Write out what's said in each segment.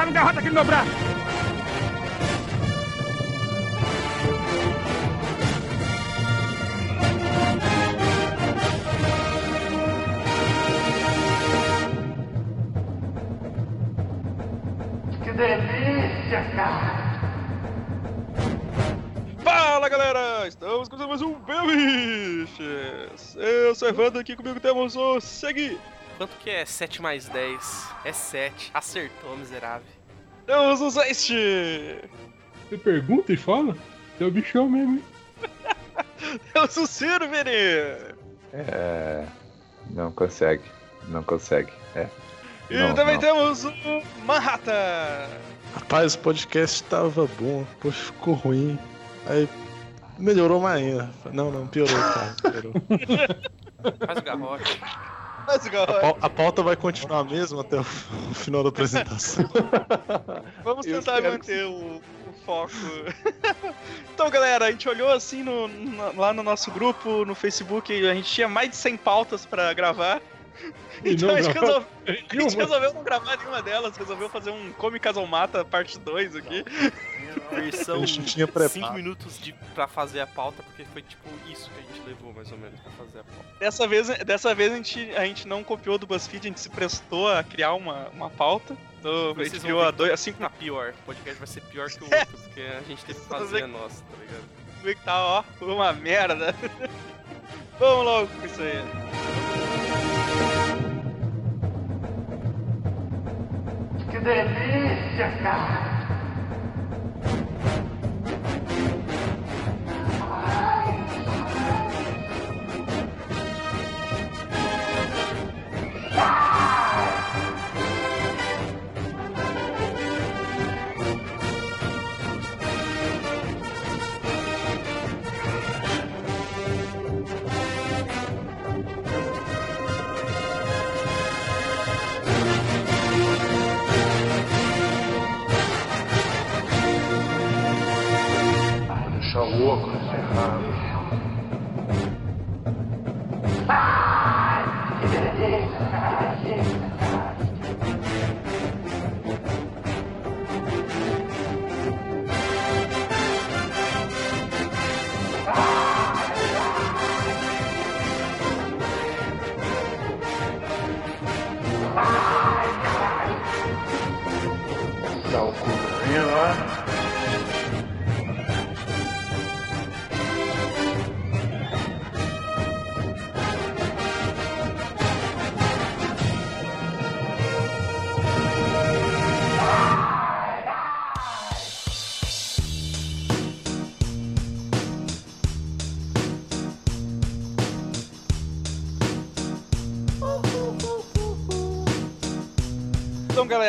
passar um garrote aqui no meu braço. Que delícia, cara! Fala galera, estamos começando mais um Belliches! Eu sou Evandro, aqui comigo temos o Segui. Quanto que é 7 mais 10? É 7. Acertou, miserável. Temos o Zeist. Você pergunta e fala? Você é o bichão mesmo, hein? Temos o Ciro, Vini. É. Não consegue. Não consegue. É. E Não, também não. temos o Manhattan. Rapaz, o podcast tava bom, depois ficou ruim. Aí melhorou mais ainda. Não, não, piorou, cara. Piorou. Faz o garrote. A, pau- a pauta vai continuar mesmo até o final da apresentação. vamos tentar manter o, o foco. então, galera, a gente olhou assim no- na- lá no nosso grupo, no Facebook, a gente tinha mais de 100 pautas pra gravar. Então a gente, a gente resolveu não gravar nenhuma delas, resolveu fazer um Come Casal Mata parte 2 aqui. Versão A gente tinha 5 preparado. minutos de, pra fazer a pauta, porque foi tipo isso que a gente levou mais ou menos pra fazer a pauta. Dessa vez, dessa vez a, gente, a gente não copiou do BuzzFeed, a gente se prestou a criar uma, uma pauta. Então, a gente criou a ver dois, que assim Tá pior, o podcast vai ser pior que o outro, porque a gente teve que fazer a nossa, tá ligado? como é que tá, ó, uma merda. Vamos logo com isso aí. Que delícia, cara! Nesse ramo.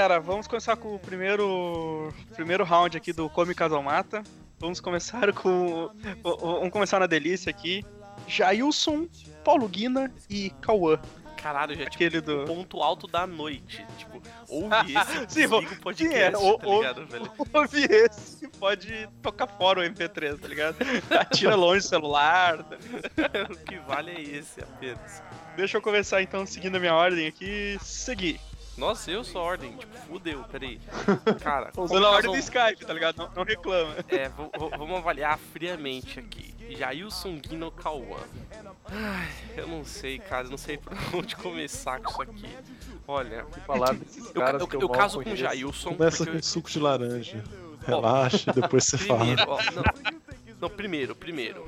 Galera, vamos começar com o primeiro, primeiro round aqui do Come Casal Mata. Vamos começar com. Vamos começar na delícia aqui. Jailson, Paulo Guina e Cauã. Caralho, já é Aquele tipo do- o ponto alto da noite. Tipo, ouve esse Sim, desliga o sim, podcast, é, ou- tá ou- ligado, velho? Ouve esse, pode tocar fora o MP3, tá ligado? Atira longe o celular. tá o que vale é esse apenas. Deixa eu começar então, seguindo a minha ordem aqui. Seguir. Nossa, eu sou a ordem, tipo, fudeu, peraí. Cara, Usando a ordem do Skype, tá ligado? Não, não reclama. É, v- v- vamos avaliar friamente aqui. Jailson Guino Cauã. Ai, eu não sei, cara, eu não sei por onde começar com isso aqui. Olha, Falar desses eu, caras eu, eu, eu mal caso com o. Jailson. Começa com eu- suco de laranja. Relaxa, depois você Primeiro, fala. ó, não, não, primeiro, primeiro.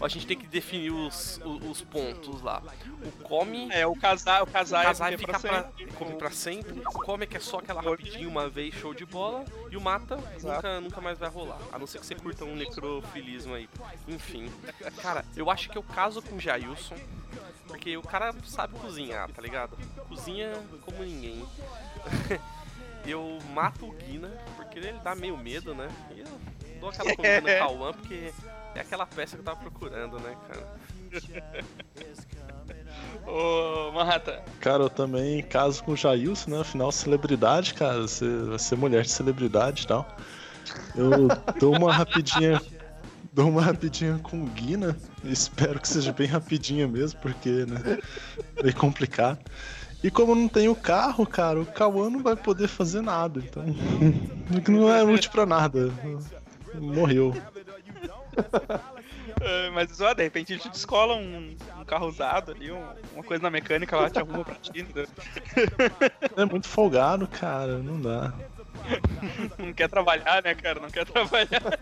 A gente tem que definir os, os, os pontos lá. O come. É, o casar, o casar, O casar é fica pra, come pra sempre. O come que é só aquela rapidinho, uma vez, show de bola. E o mata nunca, nunca mais vai rolar. A não ser que você curta um necrofilismo aí. Enfim. Cara, eu acho que eu caso com o Jailson. Porque o cara sabe cozinhar, tá ligado? Cozinha como ninguém. eu mato o Guina, porque ele dá meio medo, né? E eu dou aquela comida no Cauã, porque é aquela peça que eu tava procurando, né, cara? Ô, Manhattan. Cara, eu também caso com o Jailson, né? Afinal, celebridade, cara. Você vai ser mulher de celebridade e tal. Eu dou uma rapidinha. Dou uma rapidinha com o Guina. Espero que seja bem rapidinha mesmo, porque, né? Meio complicado. E como não tem o carro, cara, o Cauã não vai poder fazer nada. Então. não é útil pra nada. Morreu. É, Mas ó, de repente a gente descola um, um carro usado ali, um- uma coisa na mecânica lá, te arruma pra ti, entendeu? É muito folgado, cara. Não dá. Não quer trabalhar, né, cara? Não quer trabalhar.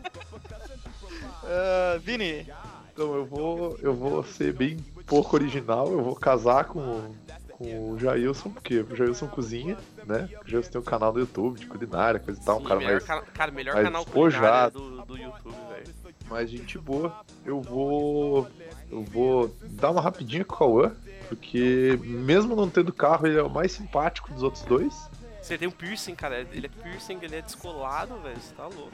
Ah, Vini, Então eu vou, eu vou ser bem pouco original, eu vou casar com, com o Jailson, porque o Jailson cozinha, né? Jailson tem um canal no YouTube de culinária, coisa e tal, um cara melhor mais, cana- cara, melhor mais canal despojado. do, do YouTube, velho. mais gente boa. Eu vou. Eu vou dar uma rapidinha com o Cauã, porque mesmo não tendo carro, ele é o mais simpático dos outros dois. Você tem um piercing, cara. Ele é piercing, ele é descolado, velho. Você tá louco.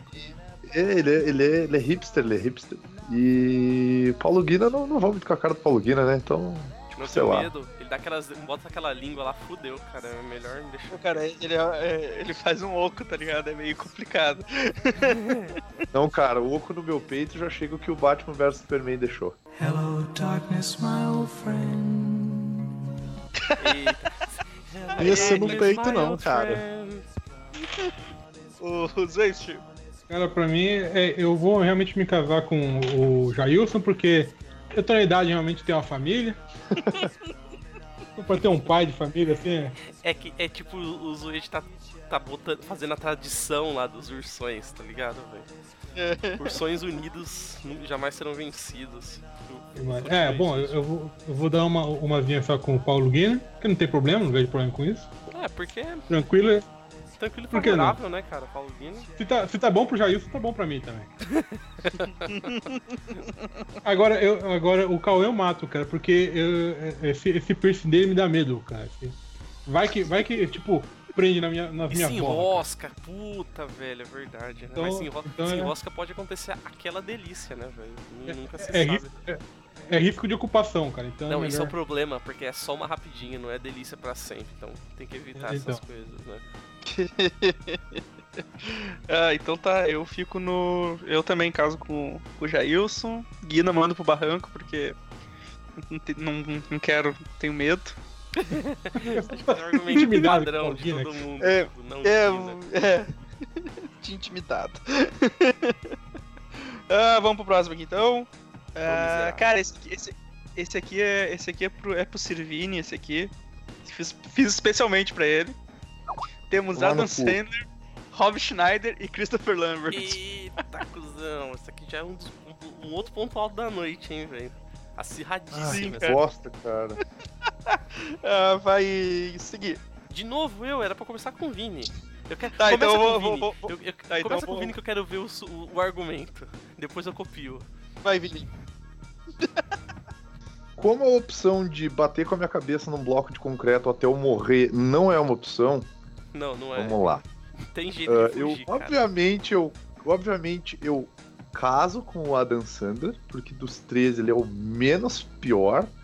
É, ele, é, ele, é, ele é hipster, ele é hipster. E Paulo Guina não, não muito com a cara do Paulo Guina, né? Então, tipo, Não sei lá. medo. Ele dá aquelas. Bota aquela língua lá, fudeu, cara. É melhor não deixar. Cara, ele, é- é- ele faz um oco, tá ligado? É meio complicado. Não, cara, o oco no meu peito já chega o que o Batman vs Superman deixou. Hello, darkness, my old friend. Eita. Ia ser no peito, não, cara. O, Zwist, Cara, pra mim, é, eu vou realmente me casar com o Jailson, porque eu tô na idade realmente de ter uma família. pra ter um pai de família, assim, é- É que é tipo, o Zuete tá, tá botando, fazendo a tradição lá dos ursões, tá ligado, velho? Ursões unidos jamais serão vencidos. É, bom, eu, vou, eu vou dar uma, umazinha só com o Paulo Guina, que não tem problema, não vejo problema com isso. É, porque é Tranquilo. Tranquilo e Por que não? favorável, né, cara? Paulo Guino. Se tá, se tá bom pro Jailson, tá bom pra mim também. agora, eu, agora o Cauê eu mato, cara, porque eu- esse, esse piercing dele me dá medo, cara. Vai que, vai que tipo, prende na minha, nas E se minhas bolas. enrosca, puta, velho, é verdade. Né? Então- Mas se enrosca, então se é- enrosca pode acontecer aquela delícia, né, velho? Nu- Nunca se É, sabe. é, é risco de ocupação, cara. Então Não, é esse é o melhor... problema, porque é só uma rapidinha, não é delícia pra sempre. Então tem que evitar É, essas então. coisas, né? Ah, então tá, eu fico no. Eu também caso com, com o Jailson. Guina mando pro barranco, porque. Não, te- não, não quero, tenho medo. É um argumento padrão de todo mundo. É, tipo, não É, Guina. é. De intimidado. ah, vamos pro próximo aqui então. Ah, cara, esse aqui, esse, esse aqui é. Esse aqui é pro, é pro Sirvini, esse aqui. Fiz, fiz especialmente pra ele. Temos no Adam. Sandler, Rob Schneider e Christopher Lambert. Eita, cuzão. Isso aqui já é um, dos- um- um outro ponto alto da noite, hein, velho. Acirradíssimo. Sim, cara. Bosta, cara. Ah, vai seguir. De novo, eu, era pra começar com o Vini. Eu quero... Tá, então começa eu com vou- Vini. vou- vou- Eu, eu- tá, então com o Vini que eu quero ver o, o- o argumento. Depois eu copio. Vai, Vini. Como a opção de bater com a minha cabeça num bloco de concreto até eu morrer não é uma opção, Não, não é. vamos lá. Tem jeito Ah, de eu, fugir, cara. obviamente, eu, obviamente, eu caso com o Adam Sandler, porque dos três ele é o menos pior.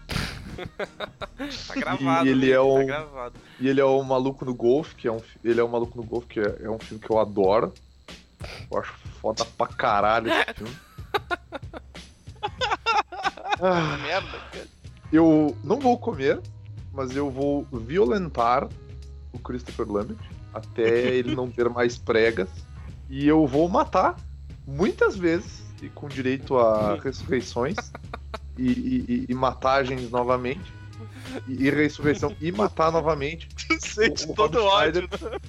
Tá gravado. E ele é Tá um- gravado. E ele é o Maluco no Golfe, que é um, ele é o Maluco no Golfe, que é, é um filme que eu adoro. Eu acho foda pra caralho esse filme. Ah, Merda, cara. eu não vou comer, mas eu vou violentar o Christopher Lambert até ele não ter mais pregas. E eu vou matar muitas vezes, e com direito a ressurreições e, e- e- matagens novamente. E, e ressurreição e matar novamente. Sente O- o todo Rob ódio. Schneider-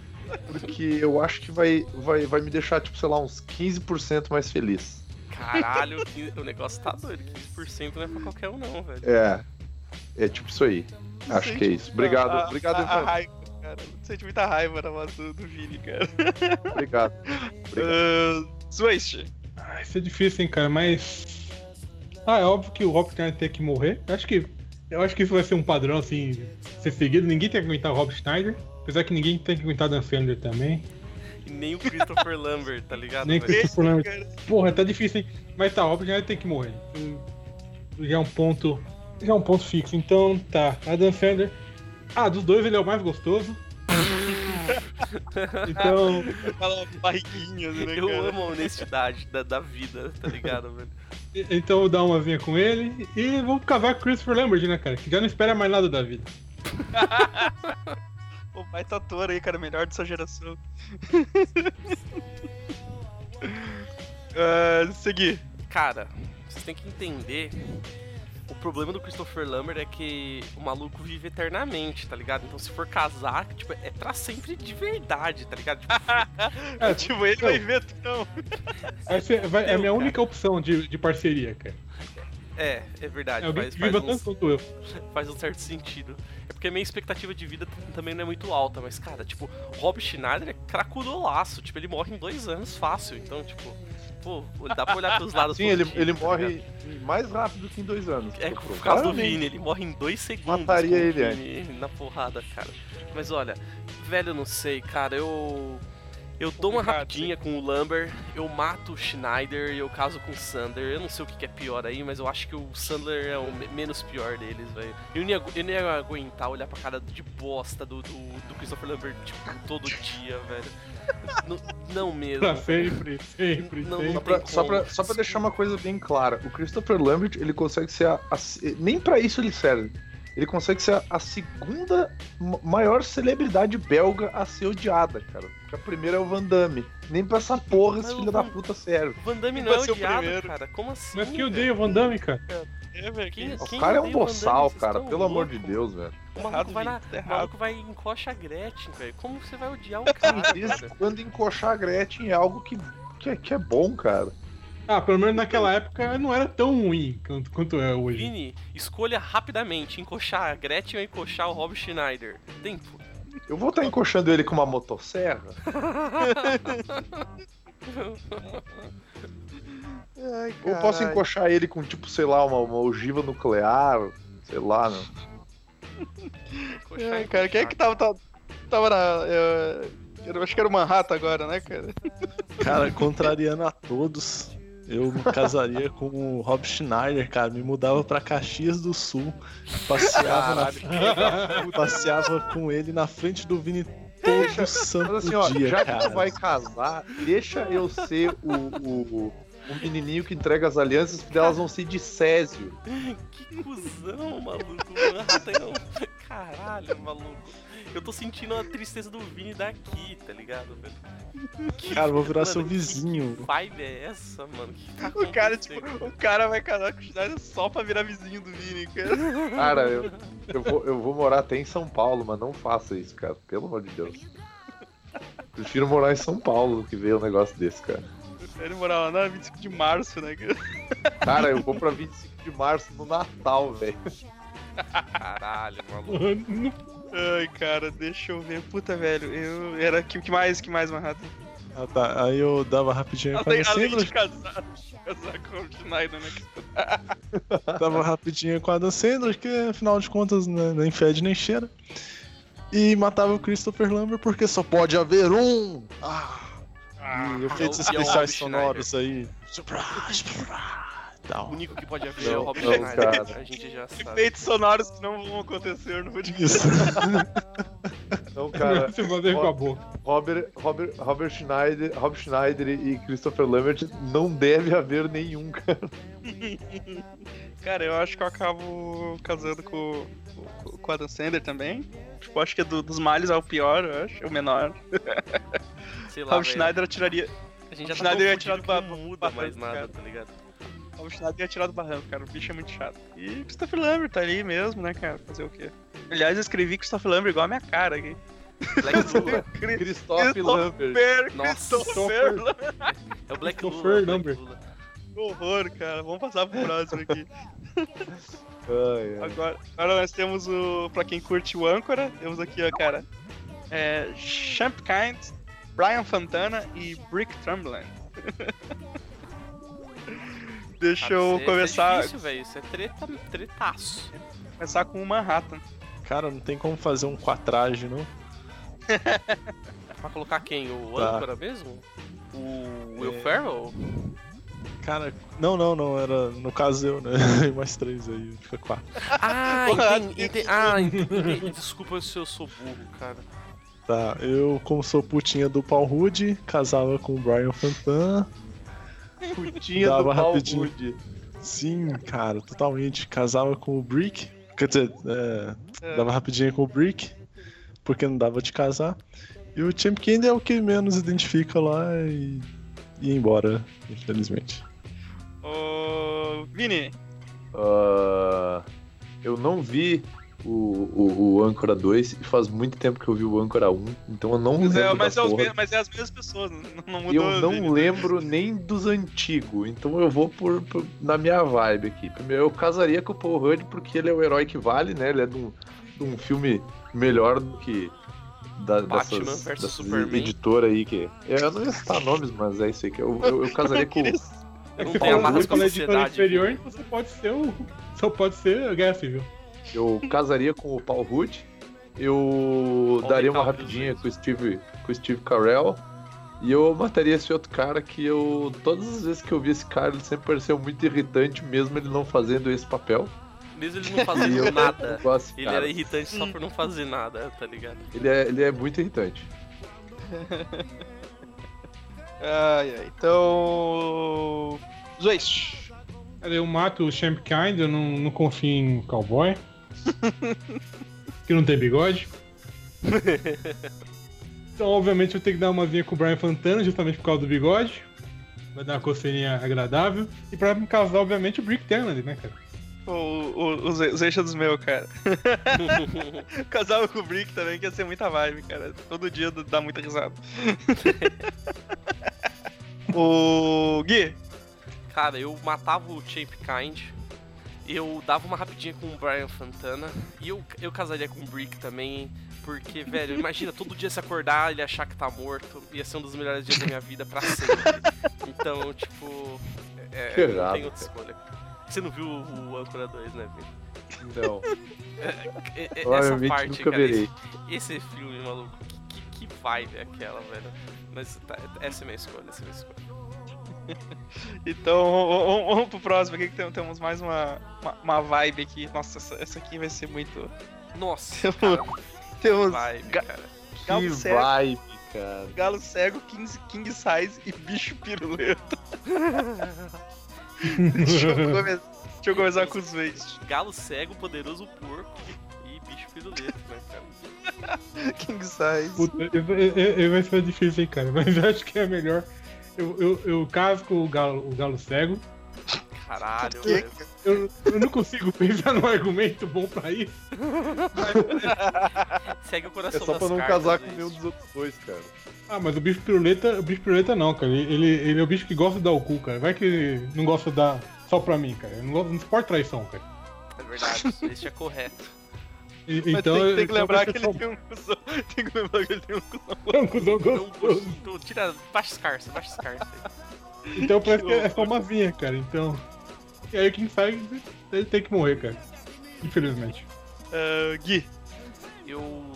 Porque eu acho que vai, vai, vai me deixar, tipo, sei lá, uns 15% mais feliz. Caralho, o negócio tá doido. 15% não é pra qualquer um, não, velho. É. É tipo isso aí. Acho que é isso. Obrigado, A- obrigado, a, a cara. Sente muita raiva na voz do, do Vini, cara. Obrigado. Obrigado. Uh. Ah, isso é difícil, hein, cara, mas. Ah, é óbvio que o Rob Schneider tem que morrer. Eu acho que. Eu acho que isso vai ser um padrão, assim, ser seguido. Ninguém tem que aguentar o Rob Schneider. Apesar que ninguém tem que aguentar Dan Sandler também. E nem o Christopher Lambert, tá ligado, Nem velho? Christopher Lambert. Porra, tá difícil, hein? Mas tá, o Rob Schneider tem que morrer. Já é um ponto. Já é um ponto fixo. Então, tá. Adam Sandler. Ah, dos dois ele é o mais gostoso. então, Aquela barriguinha, né, Eu cara? amo a honestidade da, da vida, tá ligado, velho? então eu vou dar uma vinha com ele. E vou casar com o Christopher Lambert, né, cara? Que já não espera mais nada da vida. O baita ator aí, cara, melhor dessa geração. uh, seguir. Cara, vocês têm que entender. O problema do Christopher Lambert é que o maluco vive eternamente, tá ligado? Então se for casar, tipo, é pra sempre de verdade, tá ligado? Tipo, É, tipo, ele vai ver, não. essa é, vai- é a minha Cara. única opção de, de parceria, cara. é, é verdade. É faz, que faz, viva uns- tanto quanto eu. faz um certo sentido. É porque a minha expectativa de vida também não é muito alta, mas, cara, tipo, Rob Schneider é cracudolaço. Tipo, ele morre em dois anos fácil. Então, tipo, pô, dá pra olhar pros lados Sim, ele, ele tá morre ligado? mais rápido que em dois anos. É por causa do claramente. Vini, ele morre em dois segundos. Mataria ele Vini na porrada, cara. Mas olha, velho, eu não sei, cara, eu. Eu dou uma rapidinha com o Lumber, eu mato o Schneider e eu caso com o Sander. Eu não sei o que que é pior aí, mas eu acho que o Sander é o me- menos pior deles, velho. Eu, agu- eu não ia aguentar olhar pra cara de bosta do, do, do Christopher Lambert, tipo, todo dia, velho. Não, não mesmo. Pra sempre, sempre, Não, sempre. Só não pra, só, pra, só pra deixar uma coisa bem clara, o Christopher Lambert, ele consegue ser a, a- nem pra isso ele serve. Ele consegue ser a, segunda ma- maior celebridade belga a ser odiada, cara. Porque a primeira é o Van Damme. Nem pra essa porra esse filho da Van- puta serve. Van Damme não é odiado, primeiro? cara. Como assim? Mas que odeia o Van Damme, cara. É, velho, Quem- que- O quem cara é um boçal, cara. Pelo amor de louco? Deus, velho. O maluco vai, na, o maluco vai a Gretchen, velho. Como você vai odiar o cara, cara? quando encoxar a Gretchen é algo que, que, é- que é bom, cara. Ah, pelo menos naquela época não era tão ruim quanto, quanto é hoje. Vini, escolha rapidamente encoxar a Gretchen ou encoxar o Rob Schneider. Tempo. Eu vou estar encoxando ele com uma motosserra. Ou posso encoxar ele com, tipo, sei lá, uma, uma ogiva nuclear. Sei lá, né? Ai, cara, quem é que tava, tava, tava na. eh, eu acho que era o Manhattan agora, né, cara? Cara, contrariando a todos, eu me casaria com o Rob Schneider, cara. Me mudava pra Caxias do Sul. Passeava, na- passeava com ele na frente do Vini todo santo Mas assim, ó, dia, já que cara. tu vai casar, deixa eu ser o, o, o menininho que entrega as alianças, porque elas vão ser de Césio. Que cuzão, maluco. Caralho, maluco. Eu tô sentindo a tristeza do Vini daqui, tá ligado, velho? Que- Cara, eu vou virar mano, seu que vizinho. vibe é essa, mano? Que tá O cara, tipo, o cara vai casar com o Schneider só pra virar vizinho do Vini, cara. Cara, eu, eu, vou, eu vou morar até em São Paulo, mas não faça isso, cara. Pelo amor de Deus. Prefiro morar em São Paulo do que ver um negócio desse, cara. Ele morar lá na 25 de março, né, cara? Cara, eu vou pra 25 de março no Natal, velho. Caralho, maluco. Ai, cara, deixa eu ver. Puta, velho, eu. Era. Que, que mais? Que mais, Manhattan? Ah, tá. Aí eu dava rapidinho com a Além, além de casar, casar com o Schneider, né? Tava rapidinho com a Dan Sandler, que afinal de contas né, nem fede nem cheira. E matava o Christopher Lambert porque só pode haver um! Ah! e efeitos é o especiais sonoros aí. Tal. O único que pode haver é Não, o Rob não, Schneider. cara. A gente já sabe. Efeitos sonoros que não vão acontecer no podcast. Então, cara, Você fazer com a boca. Robert, Robert, Robert Schneider, Rob Schneider e Christopher Lambert não deve haver nenhum, cara. Cara, eu acho que eu acabo casando com, com, com o Adam Sandler também. Tipo, acho que é do- dos males é o pior, eu acho. É o menor. Sei lá, Rob velho. Schneider tiraria. A gente já o tá Schneider ia tão tirar fudido do muda mais nada, cara. tá ligado? Rob Schneider ia tirar do barranco, cara. O bicho é muito chato. E Christopher Lambert tá ali mesmo, né, cara? Fazer o quê? Aliás, eu escrevi Christopher Lambert igual a minha cara aqui. Black Lula. Cri- Christopher Lambert. Christopher, Nossa. Christopher Lambert. É o Black Christopher Lula. Black Lambert. Lula. Que horror, cara. Vamos passar pro próximo aqui. Ai, ai. Agora, agora nós temos o. Pra quem curte o âncora, temos aqui, ó, cara. É. Champ Kind, Brian Fantana e Brick Trumbulan. Deixa Cara, eu isso é- começar, Isso é difícil, velho. Isso é treta, tretaço. começar com o Manhattan. Cara, não tem como fazer um quatrage, não? Pra colocar quem? O Tá. âncora mesmo? O Will É. Ferrell? Cara, não, não, não. Era no caso eu, né? mais três aí, fica quatro. Ah, entendi. entendi. Ah, entendi. Desculpa se eu sou burro, cara. Tá, eu, como sou putinha do Paul Rudd, casava com o Brian Fantana. Putinha Dava do Paul rapidinho. Sim, cara, totalmente. Casava com o Brick. Quer dizer, é, É. dava rapidinho com o Brick, porque não dava de casar. E o Champ Candy é o que menos identifica lá e ia embora, infelizmente. Ô, Vini, Ah, eu não vi o, o, o Âncora 2 e faz muito tempo que eu vi o Âncora 1, então eu não mas lembro é, da mas, é porra. mas é as mesmas pessoas, não, não mudou. Eu não Vini. lembro nem dos antigos, então eu vou por, por- na minha vibe aqui. Primeiro, eu casaria com o Paul Rudd porque ele é o herói que vale, né? Ele é de um, de um filme melhor do que da, Batman dessas, Superman. editora aí que. É, eu não ia citar nomes, mas é isso aí que eu, eu, eu casaria com. É Não que tem você amarras falou com a editora sociedade. inferior, então você pode ser o. Só pode ser a Guerra Civil. Eu casaria com o Paul Rudd. Eu Paul daria uma rapidinha com o Steve, com o Steve Carell. E eu mataria esse outro cara que eu. Todas as vezes que eu vi esse cara, ele sempre pareceu muito irritante, mesmo ele não fazendo esse papel. Mesmo ele não fazendo eu nada. gosto Ele era irritante só por não fazer nada, tá ligado? Ele é, ele é muito irritante. Ai, ai. Então. Cara, eu mato o Champ Kind, eu não, não confio em cowboy. Que não tem bigode. Então, obviamente, eu tenho que dar uma vinha com o Brian Fantana, justamente por causa do bigode. Vai dar uma coceirinha agradável. E pra me casar, obviamente, o Brick Tenley, né, cara? O, o, os, os eixos dos meus, cara. Casava com o Brick também, que ia ser muita vibe, cara. Todo dia dá muita risada. o Gui, Cara, eu matava o Champ Kind, eu dava uma rapidinha com o Brian Fantana, e eu, eu casaria com o Brick também, porque, velho, imagina todo dia se acordar e ele achar que tá morto, ia ser um dos melhores dias da minha vida pra sempre. Então, tipo, é, Que não errado, tem outra escolha. Você não viu o Âncora 2, né, Vini? Não, É- é- Essa provavelmente parte, nunca cara, esse, esse filme, maluco, que, que, que vibe é aquela, velho? Mas tá, essa é a minha escolha, essa é a minha escolha. então vamos, vamos pro próximo aqui que tem- temos mais uma, uma, uma vibe aqui. Nossa, essa, essa aqui vai ser muito. Nossa, cara, Temos vibe, Ga- cara. Galo Que cego, vibe, cara. galo cego, king, king size e bicho piruleta. deixa, eu come- deixa eu começar com os Waste. Galo cego, poderoso porco e bicho piruleta, né, cara? King size. Puta, eu- eu- eu- eu- vai ser difícil, hein, cara. Mas eu acho que é melhor. Eu, eu, eu caso com o galo, o galo cego. Caralho, Que-. Eu, eu não consigo pensar num argumento bom pra isso. Segue o É coração só das pra não cartas, casar com nenhum dos outros dois, cara. Ah, mas o bicho piruleta, o bicho piruleta não, cara. Ele, ele é o bicho que gosta de dar o cu, cara. Vai que ele não gosta de dar só pra mim, cara. Eu não, não suporta traição, cara. É verdade, isso é correto. E- Mas então, tem, tem que então lembrar que ele tem um cuzão. Tem que lembrar que ele tem um cuzão. é um cuzão Então, gostoso. então tira, baixa os cartas, baixa os cartas. Então parece que é só uma vinha, cara. Então. E aí quem sai, ele tem que morrer, cara. Infelizmente. Ah, Gui. Eu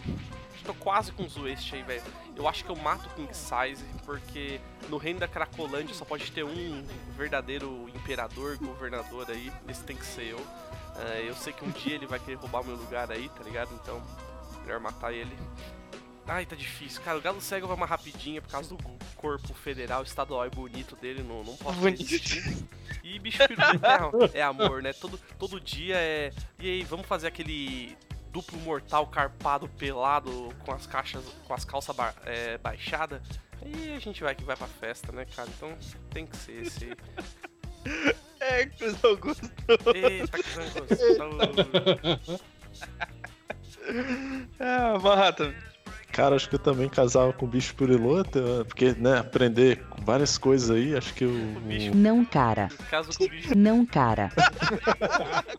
tô quase com os Waste aí, velho. Eu acho que eu mato o King Size, porque no reino da Cracolândia só pode ter um verdadeiro imperador, governador aí. Esse tem que ser eu. Ah, eu sei que um dia ele vai querer roubar o meu lugar aí, tá ligado? Então, melhor matar ele. Ai, tá difícil. Cara, o Galo Cego vai uma rapidinha por causa do corpo federal, estadual e bonito dele. Não, não posso resistir. E bicho piruleta é, é amor, né? Todo, todo dia é. E aí, vamos fazer aquele duplo mortal carpado pelado com as caixas, com as calças ba é, baixadas. Aí a gente vai que vai pra festa, né, cara? Então tem que ser esse aí. É, cuzão gostoso. Eita, que gostoso. Ah, Manhattan. Cara, acho que eu também casava com o bicho piruleta, porque, né, aprender várias coisas aí, acho que o. bicho. Não, cara. Caso com o bicho. Não, cara.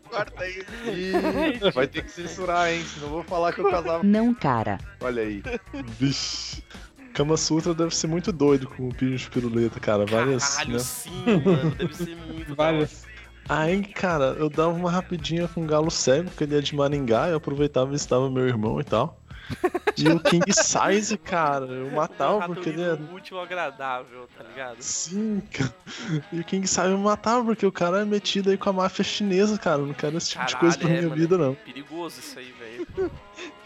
Corta aí. Ih, vai ter que censurar, hein? Senão eu vou falar que eu casava. Não, cara. Olha aí. Bicho. Kama Sutra deve ser muito doido com o bicho piruleta, cara. Várias. Caralho, né? sim, mano. Deve ser muito. Várias. Aí, cara, eu dava uma rapidinha com o Galo Cego, que ele é de Maringá, eu aproveitava e visitava meu irmão e tal. E o King Size, cara, eu matava Rato porque ele é. útil agradável, tá ligado? Sim, cara. E o King Size eu matava porque o cara é metido aí com a máfia chinesa, cara. Eu não quero esse tipo de coisa pra Caralho, é, minha mano, vida, não. Perigoso isso aí, velho.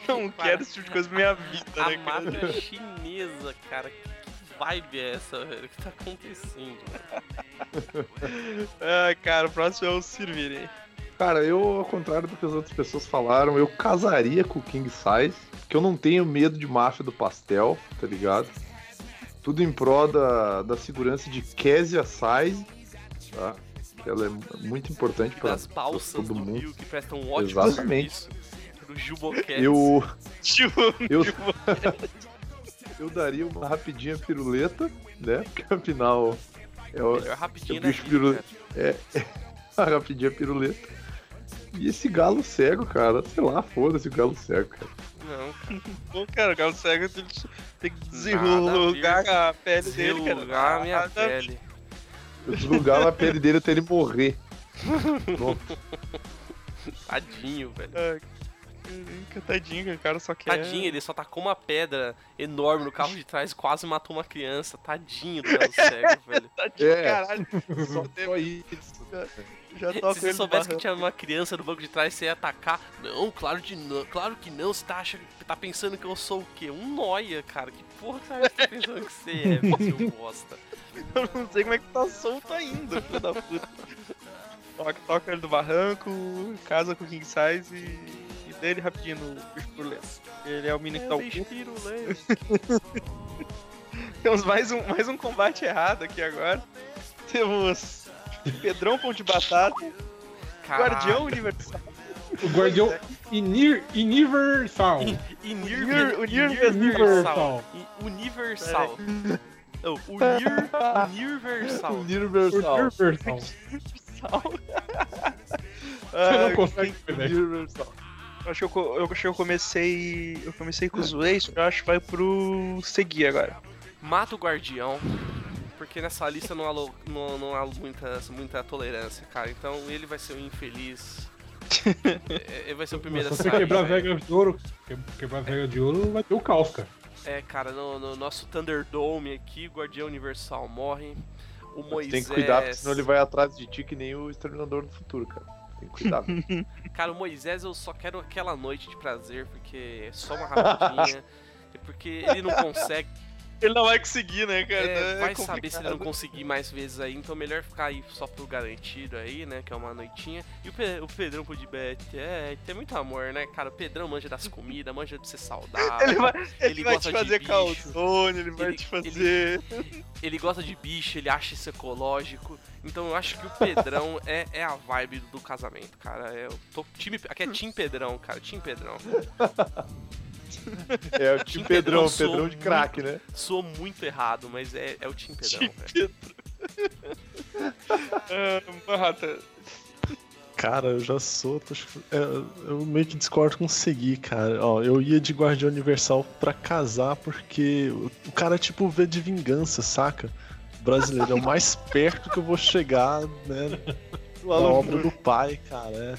Não quero esse tipo de coisa pra minha vida, A né, cara? máfia chinesa, cara. Que vibe é essa, velho? O que tá acontecendo? Ah, cara, o próximo é o Sirviri. Cara, eu, ao contrário do que as outras pessoas falaram, eu casaria com o King Size, porque eu não tenho medo de máfia do pastel, tá ligado? Tudo em prol da, da segurança de Késia Size, tá? Ela é muito importante para Das balsas todo do mundo. Que prestam um ótimo Exatamente. serviço. Jubocat. Eu, eu, eu daria uma rapidinha piruleta, né? Porque afinal é o, Melhor rapidinho eu da bicho vida, piru- cara. a rapidinha piruleta. E esse galo cego, cara, sei lá, foda-se o galo cego, cara. Não, cara. pô, cara, o galo cego tem, tem que Nada desenrugar a pele dele, cara. A minha Nada- pele. Eu deslugar a pele dele até ele morrer. Pronto. Tadinho, velho. Ah, Caraca, tadinho, o cara só quer. Tadinho, ele só tacou uma pedra enorme no carro de trás e quase matou uma criança. Tadinho do galo cego, velho. Tadinho, É. caralho. Só, só isso. Já toca Se você ele no soubesse que tinha uma criança no banco de trás, você ia atacar. Não, claro, de não, claro que não. Você tá, achando, tá pensando que eu sou o quê? Um noia, cara. Que porra que você tá pensando que você é, seu bosta? Eu não sei como é que tá solto ainda, filho da puta. Toca, toca ele do barranco, casa com o King Size e dele rapidinho no bicho burlesco. Ele é o menino que dá o cu. Temos mais um, mais um combate errado aqui agora. Temos Pedrão Pão de Batata, Guardião Universal. O Guardião Inir, Universal. Universal. Universal. Universal. Não, Unir, Universal. Universal. Universal. Você Ah, não consegue ver. Universal. Eu acho que eu, eu acho que eu comecei. Eu comecei com os Waze, eu acho que vai pro seguir agora. Mata o guardião. Porque nessa lista não há, lo- não, não há muita, muita tolerância, cara. Então ele vai ser um infeliz. É, Ele vai ser o primeiro Se a você sair. quebrar velho. Vegas de ouro, que- quebrar Vegas de ouro, vai ter o caos, cara. É, cara, no, no nosso Thunderdome aqui, o Guardião Universal morre. O Moisés. Tem que cuidar, porque senão ele vai atrás de ti que nem o Exterminador do Futuro, cara. Tem que cuidar. Cara, o Moisés eu só quero aquela noite de prazer, porque é só uma rapidinha. é porque ele não consegue. Ele não vai conseguir, né, cara? É, É vai saber se ele não conseguir mais vezes aí, então melhor ficar aí só pro garantido aí, né? Que é uma noitinha. E o, Pe- o Pedrão pro de bet, é, tem muito amor, né, cara? O Pedrão manja das comidas, manja de ser saudável. Ele vai, ele Ele vai gosta te fazer calzone, ele vai Ele- te fazer. Ele gosta de bicho, ele acha isso ecológico. Então eu acho que o Pedrão é, é a vibe do casamento, cara. É, eu tô time, aqui é Tim Pedrão, cara. Tim Pedrão. É o Tim Tim Pedrão, Pedrão sou Pedrão de crack, né? Sou muito errado, mas é, é o Tim Pedrão, Tim velho. Ah, Barrata, Cara, eu já sou. tô- é, eu meio que discordo com o Segui, cara. Ó, eu ia de Guardião Universal pra casar porque o o cara, tipo, vê de vingança, saca? O brasileiro é o mais perto que eu vou chegar, né? Da obra do pai, cara. É.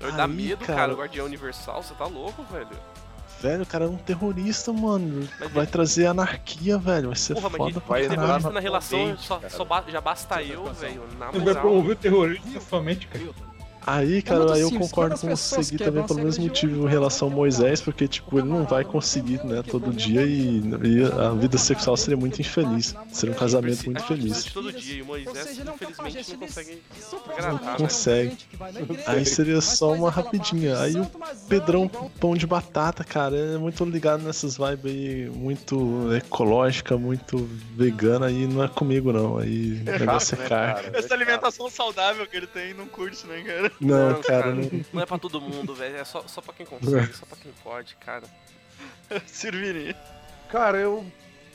Dá Aí, medo, cara. cara. o Guardião Universal, você tá louco, velho. Velho, o cara é um terrorista, mano. Mas vai ele- trazer anarquia, velho. Vai ser Porra, mas foda ele pra caralho. na na relação, só, só ba- já basta eu, velho. Na Ele vai promover o terrorismo somente, cara. Aí, É cara, aí eu concordo com Segui quebram também a pelo mesmo motivo em relação ao Moisés, porque, tipo, ele não vai conseguir, né, todo dia e, e a vida sexual seria muito infeliz. Seria um casamento muito feliz. todo dia. E Moisés, de infelizmente, não consegue agradar, Não né? consegue. Aí seria só uma rapidinha. Aí o Pedrão Pão de Batata, cara, é muito ligado nessas vibes aí, muito ecológica, muito vegana, aí não é comigo não. Aí o negócio é né, caro. Essa alimentação saudável que ele tem não curte, né, cara? Não, Não, cara, cara. não. Não é pra todo mundo, velho. É só, só pra quem consegue, só pra quem pode, cara. Sirvini. Cara, eu.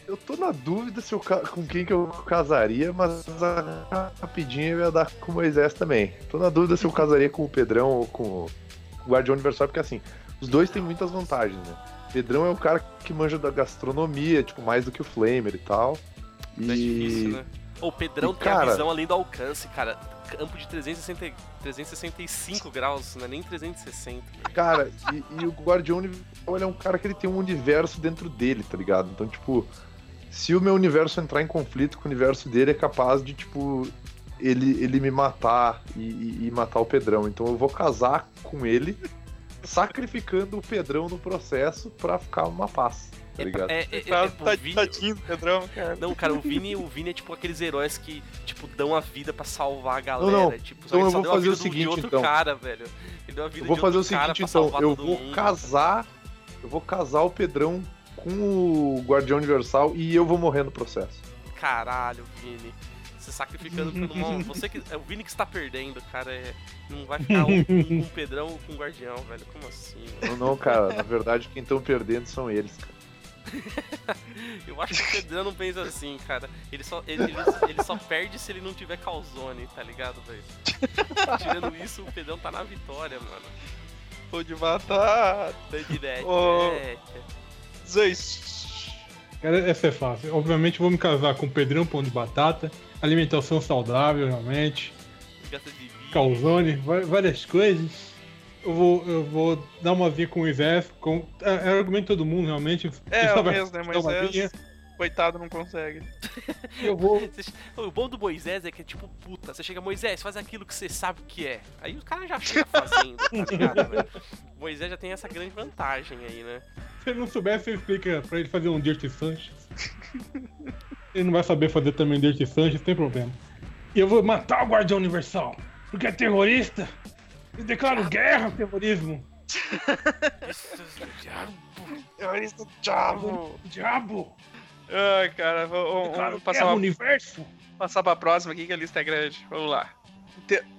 Eu tô na dúvida se eu, com quem que eu casaria, mas a- rapidinho eu ia dar com o Moisés também. Tô na dúvida se eu casaria com o Pedrão ou com o Guardião Universal, porque assim, os dois têm muitas vantagens, né? Pedrão é o cara que manja da gastronomia, tipo, mais do que o Flamer e tal. E. É difícil, né? O Pedrão E, tem a cara- visão além do alcance, cara. Campo de 360, 365 graus, não é nem 360. Cara, e, e o Guardião Universal é um cara que ele tem um universo dentro dele, tá ligado? Então, tipo, se o meu universo entrar em conflito com o universo dele, é capaz de, tipo, ele, ele me matar e, e- e matar o Pedrão. Então eu vou casar com ele, sacrificando o Pedrão no processo pra ficar uma paz. tá ligado? É, é, é, Tá, é, tá, Vini- tadinho do Pedrão, cara. Não, cara, o Vini, o Vini é tipo aqueles heróis que, tipo, dão a vida pra salvar a galera. Não, não. Tipo, Então ele eu só vou deu a fazer vida o seguinte, de outro então. cara, velho. Ele deu a vida Eu vou de fazer o seguinte, então. Eu vou mundo. casar. Eu vou casar o Pedrão com o Guardião Universal e eu vou morrer no processo. Caralho, Vini. Você sacrificando por uma... Você que... É o Vini que está perdendo, cara. É... Não vai ficar um com com o Pedrão ou com o Guardião, velho. Como assim? Não, não, cara. Na verdade, quem estão perdendo são eles, cara. Eu acho que o Pedrão não pensa assim, cara. Ele só, ele, ele, ele só perde se ele não tiver calzone, tá ligado, velho? Tirando isso, o Pedrão tá na vitória, mano. Pode matar. Tá direto. É. Zeus. Cara, essa é fácil. Obviamente vou me casar com Pedrão Pão de Batata, alimentação saudável, realmente, calzone, várias coisas. Eu vou, eu vou dar uma vinha com o exército, com... é, é o argumento de todo mundo, realmente. É, é o mesmo, né? Moisés. Coitado, não consegue. Eu vou... O bom do Moisés é que é tipo, puta, você chega, Moisés, faz aquilo que você sabe o que é. Aí o cara já chega fazendo, tá ligado, Moisés já tem essa grande vantagem aí, né? Se ele não souber, você explica pra ele fazer um Dirty Sanchez. Ele não vai saber fazer também Dirty Sanchez, tem problema. E eu vou matar o Guardião Universal, porque é terrorista. Eu declaro guerra ao terrorismo. Terrorista diabo. Diabo! Ai, cara, vamos, Declaro vamos passar, uma, universo. passar pra próxima aqui, que a lista é grande. Vamos lá.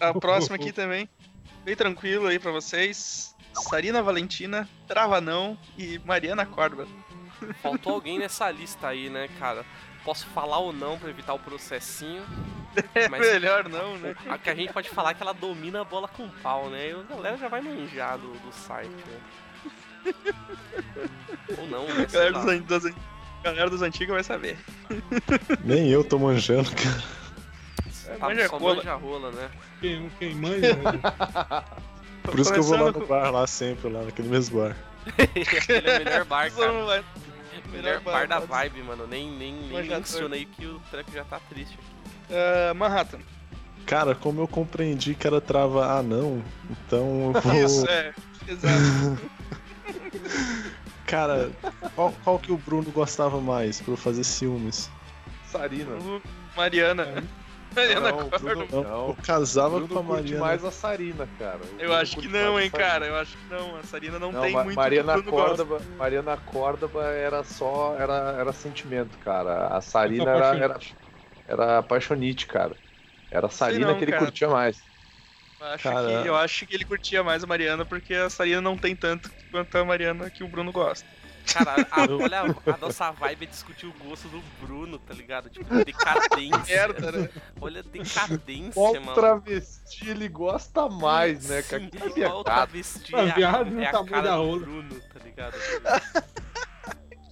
A próxima aqui também, bem tranquilo aí pra vocês. Sarina Valentina, Travanão e Mariana Córdoba. Faltou alguém nessa lista aí, né, cara? Posso falar ou não pra evitar o processinho. É Mas- melhor não, né? A que a gente pode falar é que ela domina a bola com pau, né? E a galera já vai manjar do, do site, né? Ou não, né? Galera dos, dos, galera dos antigos vai saber. Nem eu tô manjando, cara. Tá, manja só cola. manja a rola, né? Quem, quem manja, né? Por isso que eu vou lá no bar, lá sempre, lá naquele mesmo bar. Ele é o melhor bar, cara. Não Melhor bar da vibe, mano. Nem, nem, nem aí que o treco já tá triste. Ah, Manhattan. Cara, como eu compreendi que era trava anão, então eu vou. Isso, é. Exato. Cara, qual, qual que o Bruno gostava mais pra eu fazer ciúmes? Sarina. Lu- Mariana. Mariana Não. Bruno- Eu, Não. eu casava Bruno com a Mariana. mais a Sarina, cara. Eu Bruno acho que não, hein, cara. Eu acho que não. A Sarina não, Não, tem Ma- muito Mariana. Córdoba, Mariana Córdoba era só era, era sentimento, cara. A Sarina era, apaixonite. era, era apaixonite, cara. Era a Sarina não, que ele cara. curtia mais. Eu acho, que, eu acho que ele curtia mais a Mariana porque a Sarina não tem tanto quanto a Mariana que o Bruno gosta. Cara, a- olha, a nossa vibe é discutir o gosto do Bruno, tá ligado? Tipo, decadência. Merda, né? Olha a decadência, Qual mano. travesti ele gosta mais, né, cara? Sim, Que qual viado. travesti é a, no é a tamanho cara da do. Bruno, tá ligado?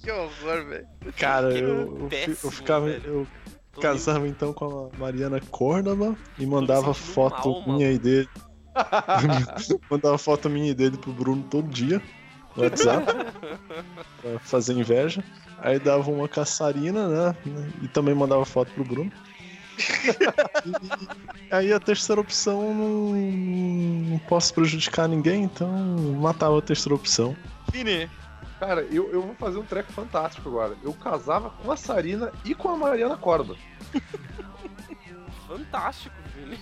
Que horror, velho. Cara, Que eu, fi- eu péssimo, ficava. velho. Eu casava então com a Mariana Córdoba e mandava foto mal, mano. minha e dele. mandava foto minha e dele pro Bruno todo dia WhatsApp pra fazer inveja. Aí dava uma caçarina, né? E também mandava foto pro Bruno. E aí a terceira opção não, não posso prejudicar ninguém, então matava a terceira opção. Vini, Cara, eu, eu vou fazer um treco fantástico agora. Eu casava com a Sarina e com a Mariana Córdoba. Fantástico, Vini.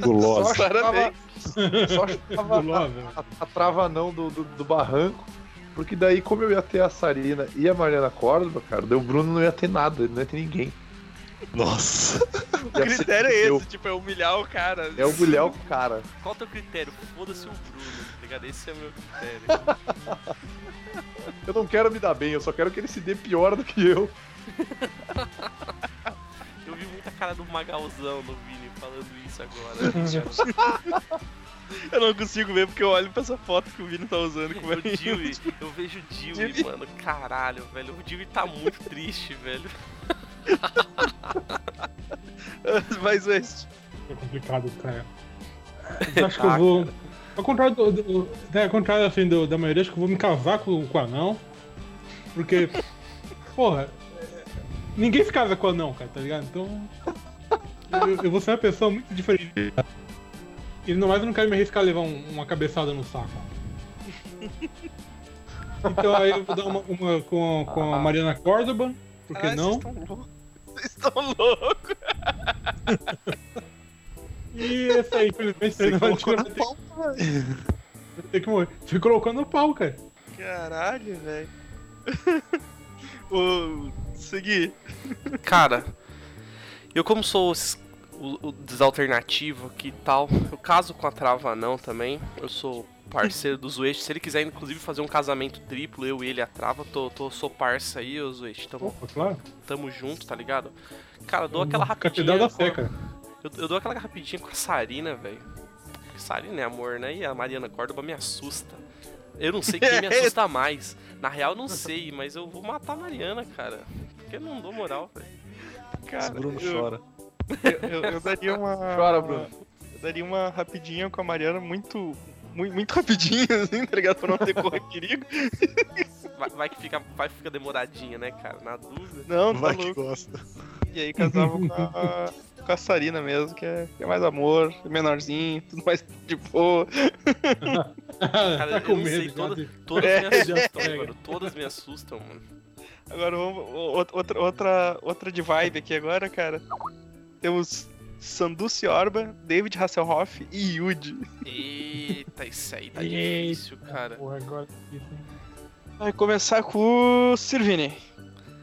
Gulosa. Só chutava, só chutava a, a, a travanão do, do, do barranco. Porque daí, como eu ia ter a Sarina e a Mariana Córdoba, cara, daí o Bruno não ia ter nada, ele não ia ter ninguém. Nossa. o critério é esse, tipo, é humilhar o cara. É o mulher o cara. Qual o teu critério? Foda-se o Bruno, tá ligado? Esse é o meu critério. Eu não quero me dar bem, eu só quero que ele se dê pior do que eu. Cara do Magalzão no Vini falando isso agora. Eu não consigo ver porque eu olho pra essa foto que o Vini tá usando. Como é o Dewey, eu vejo o Dewey, Dewey. mano. Caralho, velho. O Dewey tá muito triste, velho. Mas esse. É complicado, cara. Eu acho que eu vou. Ao contrário, do, do- né, ao contrário assim, do- da maioria, acho que eu vou me casar com, com o anão. Porque, porra, é, ninguém se casa com anão, cara, tá ligado? Então. Eu, eu vou ser uma pessoa muito diferente. E no mais eu não quero me arriscar a levar um- uma cabeçada no saco. Então aí eu vou dar uma, uma com, com a Mariana Córdoba, por que Caralho, não? Vocês estão loucos. Vocês estão loucos. E essa aí, infelizmente, Você não vai velho. vai ter que morrer. Você colocou no pau, cara. Caralho, velho. o... Seguir. Cara, eu como sou o, o desalternativo aqui e tal, eu caso com a Trava não também. Eu sou parceiro do Zueste. Se ele quiser, inclusive, fazer um casamento triplo, eu e ele e a Trava, tô, tô, sou parça aí, ô Zueste. Tamo, Opa, claro. tamo junto, tá ligado? Cara, eu dou aquela Catedral rapidinha. da fé, cara. Eu, eu dou aquela rapidinha com a Sarina, velho. Sarina é amor, né? E a Mariana Córdoba me assusta. Eu não sei quem me assusta mais. Na real, eu não sei, mas eu vou matar a Mariana, cara. Porque eu não dou moral, velho. Cara, Esse Bruno eu, chora. eu, eu- eu daria uma. Chora, Bruno. Eu daria uma rapidinha com a Mariana muito. Muito, muito rapidinho, assim, tá ligado? Pra não ter correr perigo. Vai, vai que fica, vai que fica demoradinha, né, cara? Na dúvida. Não, tá Vai que louco. gosta. E aí casava com a, com a Sarina mesmo, que é, que é mais amor, menorzinho, tudo mais de boa. Cara, tá eu com não sei, medo. toda- já. Todas É, me assustam, pega. mano. Todas me assustam, mano. Agora vamos. Outra, outra, outra de vibe aqui agora, cara. Temos Sandu Orba, David Hasselhoff e Yuji. Eita, isso aí tá Eita. difícil, cara. Porra, agora hein? Vai começar com o Sirvini.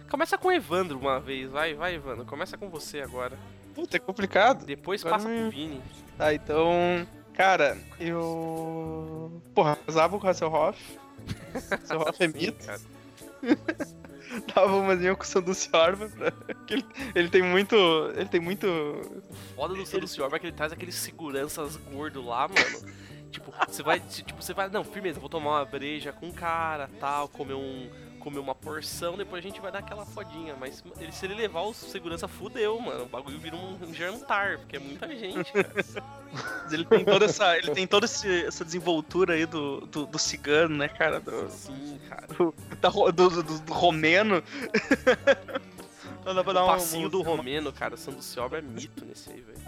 Começa com o Evandro uma vez, vai, vai, Evandro. Começa com você agora. Puta, é complicado. Depois Agora passa pro Vini. Tá, então. Cara, eu. Porra, casava com o Hasselhoff. Hasselhoff é Sim, mito. cara. Dava umazinha com o Sandu Orba. pra- que Ele, ele tem muito. Ele tem muito. foda do Santos Yorba é que ele traz aqueles seguranças gordo lá, mano. tipo, você vai, tipo, você vai, não, firmeza, vou tomar uma breja com o cara, tal, comer um, comer uma porção, depois a gente vai dar aquela fodinha, mas ele, se ele levar o segurança fudeu, mano, o bagulho vira um, jantar, porque é muita gente, cara. Ele tem toda essa. Ele tem toda esse- essa desenvoltura aí do, do, do cigano, né, cara? Do, Sim, cara. da ro- do, do, do romeno. então dá pra dar O um. passinho do Romeno, cara, o Santos Yorba é mito nesse aí, velho.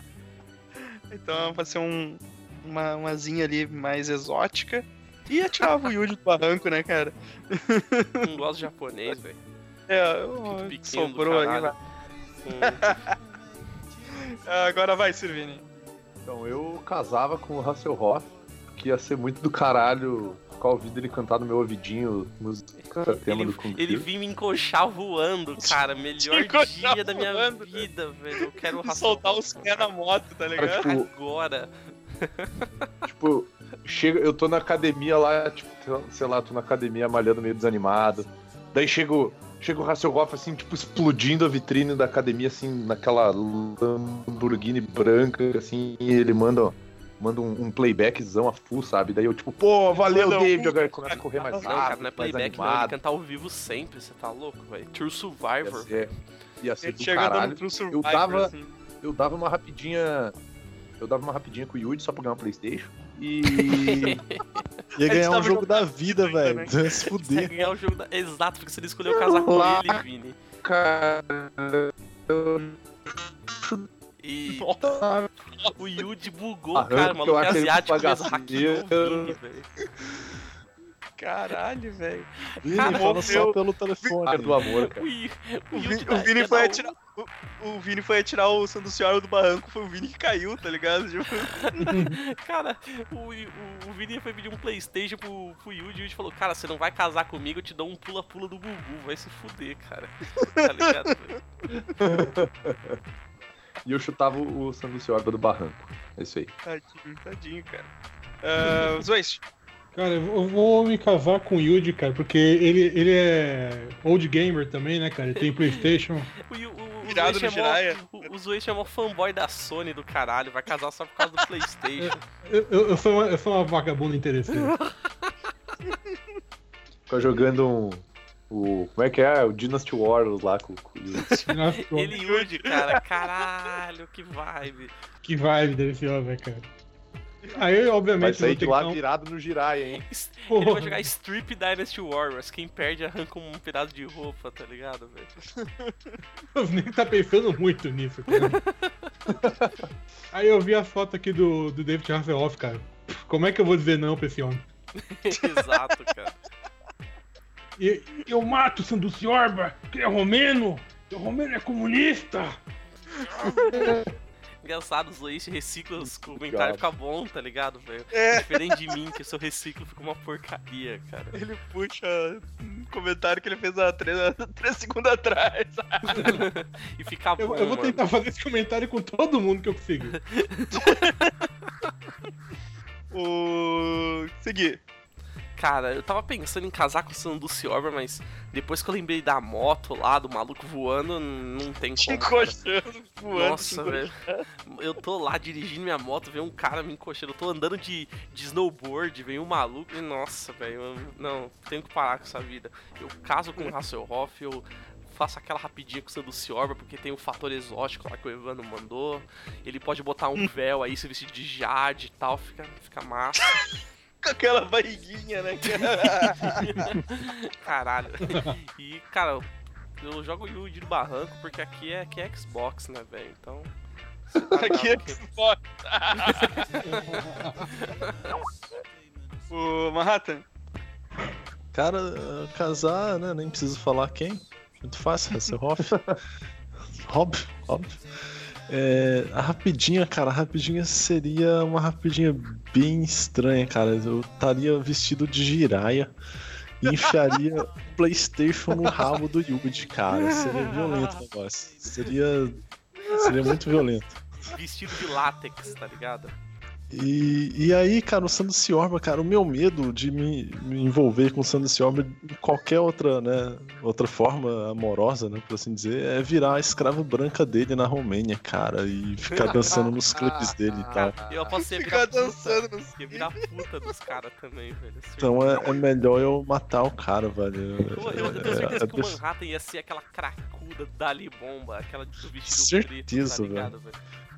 Então vai ser um, uma, umazinha ali mais exótica. E atirava o Yuji do barranco, né, cara? Não gosto de japonês, velho. É, pequeno sobrou aí, vai. Com- Agora vai, Sirvini. Então, eu casava com o Hasselhoff, que ia ser muito do caralho ficar ouvindo ele cantar no meu ouvidinho música tema do Kung Ele vinha me encoxar voando, cara. Melhor dia da minha voando. vida, velho. Eu quero soltar os pés na moto, tá ligado? Cara, tipo, Agora. Tipo, chega, eu tô na academia lá, tipo, sei lá, tô na academia malhando meio desanimado. Daí chega, o- chega o Hasselhoff, assim, tipo, explodindo a vitrine da academia, assim, naquela Lamborghini branca, assim, e ele manda, manda um, um playbackzão a full, sabe? Daí eu, tipo, pô, valeu, um- David, agora começa a correr mais Não, rápido, cara, não é playback, não. Ele animado. canta ao vivo sempre, você tá louco, velho. True Ia Survivor. ser, ia ser do caralho. pro Survivor, dava- assim. Eu dava uma rapidinha... Eu dava uma rapidinha com o Yuji só pra ganhar um Playstation. E... Ia ganhar um jogo da vida, velho. né? Ia se fuder. ganhar o jogo da... Exato, porque você não escolheu casar com ele, Vini. cara... E o Yuji bugou, Arranco cara. O eu maluco é ele asiático, bagaceiro. mas hackeou o Vini, velho. Caralho, velho. Vini, Cara, fala só eu- pelo telefone. Cara do amor, cara. O, Vini, o Vini foi atirar. O, o Vini foi atirar o Santo Senhora do barranco, foi o Vini que caiu, tá ligado? Tipo, Cara, o, o, o Vini foi pedir um Playstation pro, pro Yuji e o Yuji falou, cara, você não vai casar comigo, eu te dou um pula-pula do Gugu, vai se fuder, cara. Tá ligado? E eu chutava o Orba do barranco. É isso aí. tadinho, tadinho, cara. Uh, Zoist, Cara, eu vou me casar com o Yuji, cara, porque ele, ele é old gamer também, né, cara? Ele tem Playstation. O, o, no é Jiraiya. o, o Zoichi é fanboy da Sony do caralho, vai casar só por causa do Playstation. Eu, eu- eu sou, uma, eu sou uma vagabunda interessante. Fica jogando um. O. Como é que é? O Dynasty Warriors lá com, com. Ele e Yuji, cara, caralho, que vibe. Que vibe desse homem, cara. Aí, Vai obviamente, sair vou de que lá um- virado no Jiraiya, hein? Ele vai jogar Strip Dynasty Warriors, quem perde arranca um pedaço de roupa, tá ligado, velho? Você nem tá pensando muito nisso, cara. Aí eu vi a foto aqui do, do David Hasselhoff, cara. Como é que eu vou dizer não pra esse homem? Exato, cara. E eu mato o Sanduci Orba, porque ele é romeno. O romeno é comunista. Engraçado, os Zoichi reciclam os comentários, fica bom, tá ligado, velho? É. Diferente de mim, que o seu reciclo fica uma porcaria, cara. Ele puxa um comentário que ele fez há três, três segundos atrás. e fica bom, Eu, eu vou mano. tentar fazer esse comentário com todo mundo que eu consigo. O. Seguir. Cara, eu tava pensando em casar com o Sanduci Orba, mas depois que eu lembrei da moto lá, do maluco voando, não tem Te como. cara. encoxando, voando. Nossa, te velho. Eu tô lá dirigindo minha moto, vem um cara me encoxando. Eu tô andando de, de snowboard, vem um maluco e nossa, velho. Não, tenho que parar com essa vida. Eu caso com o Hasselhoff, eu faço aquela rapidinha com o Sanduci Orba, porque tem o fator exótico lá que o Evandro mandou. Ele pode botar um véu aí, se vestir de jade e tal, fica, fica massa. Com aquela barriguinha, né? Caralho. E, cara, eu jogo Yuji no barranco porque aqui é, aqui é Xbox, né, velho? Então. tá Aqui é Xbox. o Manhattan. Cara, casar, né? Nem preciso falar quem. Muito fácil, Hasselhoff. óbvio, óbvio. É, a rapidinha, cara, a rapidinha seria uma rapidinha bem estranha, cara. Eu estaria vestido de giraia e enfiaria o Playstation no rabo do Yuji, cara. Seria violento o negócio. Seria. Seria muito violento. Vestido de látex, tá ligado? E, e aí, cara, o Sanduci Orba, cara, o meu medo de me, me envolver com o Sanduci Orba de qualquer outra, né, outra forma amorosa, né, por assim dizer, é virar a escrava branca dele na Romênia, cara, e ficar dançando nos clipes dele e tal. Eu posso ser Ficar virar puta. dançando nos Ia virar puta dos caras também, velho. Então é, é melhor eu matar o cara, velho. Eu, eu- eu tenho É- certeza é que o Manhattan ia ser aquela cracuda Dali Bomba, aquela do vestido Certeza, preto, tá ligado, velho?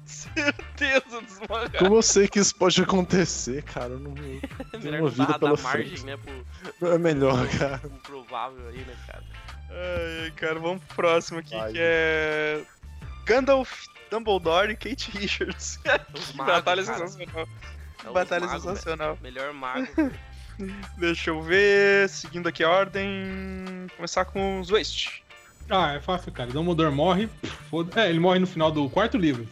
Certeza dos Manhattan. Como eu sei que isso pode acontecer, cara, eu não É tenho melhor uma vida pela margem, frente. né, pro, É melhor, cara. pro provável aí, né, cara? Ai, cara, vamos pro próximo aqui, Vai. que é. Gandalf, Dumbledore e Kate Richards. Os que magos, batalha cara. sensacional. É batalha magos, sensacional. me- Melhor mago. Deixa eu ver. Seguindo aqui a ordem. Começar com os Waste. Ah, é fácil, cara. Dumbledore morre. foda- É, ele morre no final do quarto livro.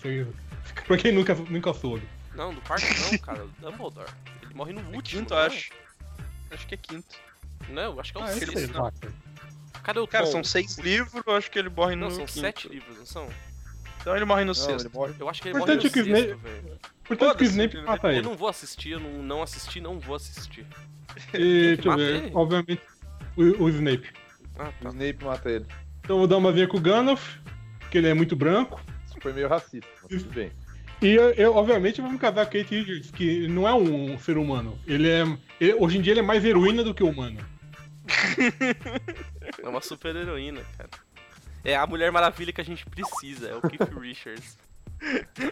Pra quem nunca, nunca soube. Não, do quarto não, cara. O Dumbledore. Ele morre no último. Quinto, não é? acho. Acho que é quinto. Não, eu acho que é o Ah, eu sexto. sei, cara. Cadê o Cara, Tom? são seis livros, eu acho que ele morre Não, no são quinto. sete livros, não são? Então ele morre no Não, sexto. ele morre. Eu acho que ele morre no Importante é que o sexto, Snape- velho. Portanto, que o Snape ele- mata Eu ele. não vou assistir, eu não, não assisti, não vou assistir. E, deixa eu ver, ele? obviamente, o, o Snape. Ah, O tá. Snape mata ele. Então eu vou dar uma vinha com o Gandalf, porque ele é muito branco. Isso foi meio racista, mas tudo bem. E eu, eu, obviamente, vou me casar com Kate Richards, que não é um ser humano. Ele é. ele- hoje em dia ele é mais heroína do que humano. É uma super heroína, cara. É a Mulher Maravilha que a gente precisa, é o Keith Richards.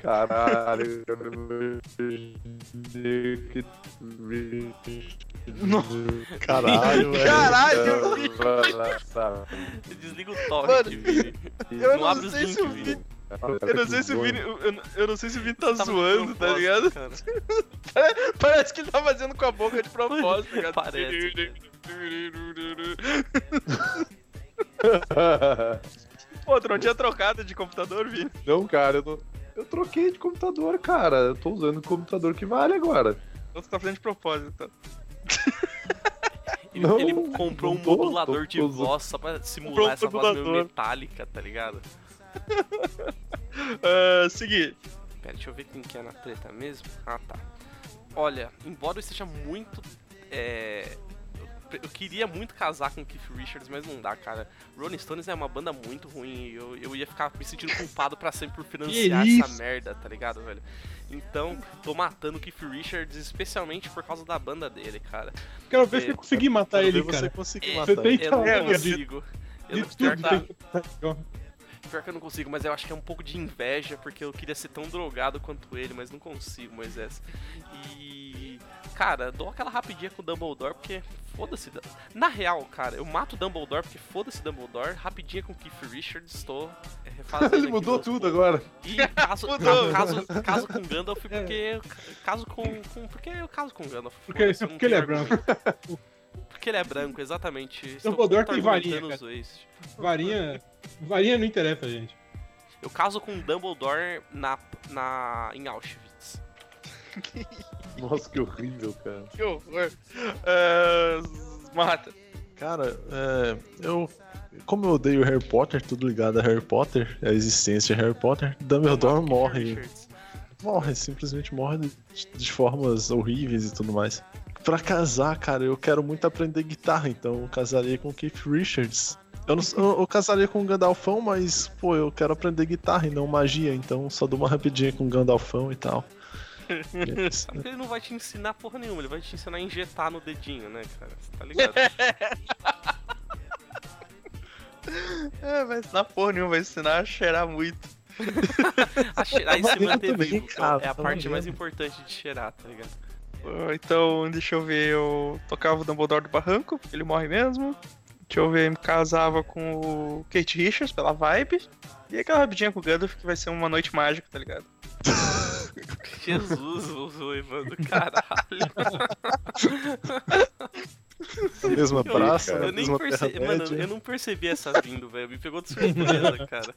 Caralho. Caralho, velho. Caralho, Desliga o torrent, Mano, Vini. eu não não sei se o Vini. Eu não sei se o Vini. Eu, eu- não sei se o Vini tá de zoando, tá ligado? cara. Parece que ele tá fazendo com a boca de propósito, tá ligado? Parece, Pô, tu não tinha trocado de computador, Vini? Não, cara, eu, não- eu troquei de computador, cara. Eu tô usando o computador que vale agora. Então tu tá fazendo de propósito. Tá? Ele, Não, ele comprou um não tô, modulador tô- de tô- voz só pra simular um essa voz meio metálica, tá ligado? Ah, seguir. Pera, deixa eu ver quem que é na treta mesmo. Ah, tá. Olha, embora eu esteja muito. É. Eu, eu queria muito casar com o Keith Richards, mas não dá, cara. Rolling Stones é uma banda muito ruim. e Eu, eu ia ficar me sentindo culpado pra sempre por financiar Que essa merda, tá ligado, velho? Então, tô matando o Keith Richards, especialmente por causa da banda dele, cara. Quero ver É, se eu conseguir matar Quero ele, ver cara. você conseguir É, matar Você tem ele. que Eu não É, consigo. Eu De. Pior que eu não consigo, mas eu acho que é um pouco de inveja, porque eu queria ser tão drogado quanto ele, mas não consigo, Moisés. E. Cara, dou aquela rapidinha com o Dumbledore, porque foda-se. Na real, cara, eu mato o Dumbledore porque foda-se Dumbledore, rapidinha com o Keith Richards, estou é, refazendo. Ele mudou tudo pontos. agora. E caso, Mudou. caso, caso com Gandalf, porque eu ca- caso com, com. Porque eu caso com Gandalf. Porque, não porque ele é branco. Porque ele é branco, exatamente. Dumbledore tem contra-argumentando varinha. Varinha. Varinha não interessa, gente. Eu caso com Dumbledore na, na, em Auschwitz. Nossa, que horrível, cara. Que horror. É, Mata. Cara, é, eu. Como eu odeio Harry Potter, tudo ligado a Harry Potter, a existência de Harry Potter, Dumbledore morre. Morre, simplesmente morre de, de formas horríveis e tudo mais. Pra casar, cara, eu quero muito aprender guitarra, então eu casaria com Keith Richards. Eu, não, eu, eu casaria com o Gandalfão, mas, pô, eu quero aprender guitarra e não magia, então só dou uma rapidinha com o Gandalfão e tal. E é né? Ele não vai te ensinar porra nenhuma, ele vai te ensinar a injetar no dedinho, né, cara? Você tá ligado? É, vai ensinar porra nenhuma, vai ensinar a cheirar muito. A cheirar e se manter também, vivo. cara, é a parte mais importante de cheirar, tá ligado? Ah, Então, deixa eu ver, eu tocava o Dumbledore do Barranco, ele morre mesmo. Deixa eu ver, me casava com o Kate Richards pela vibe. E aquela rapidinha com o Gandalf que vai ser uma noite mágica, tá ligado? Jesus, o Evandro, caralho. Na mesma praça, eu nem mesma percebi, mano, eu não percebi essa vindo, velho. Me pegou de surpresa, cara.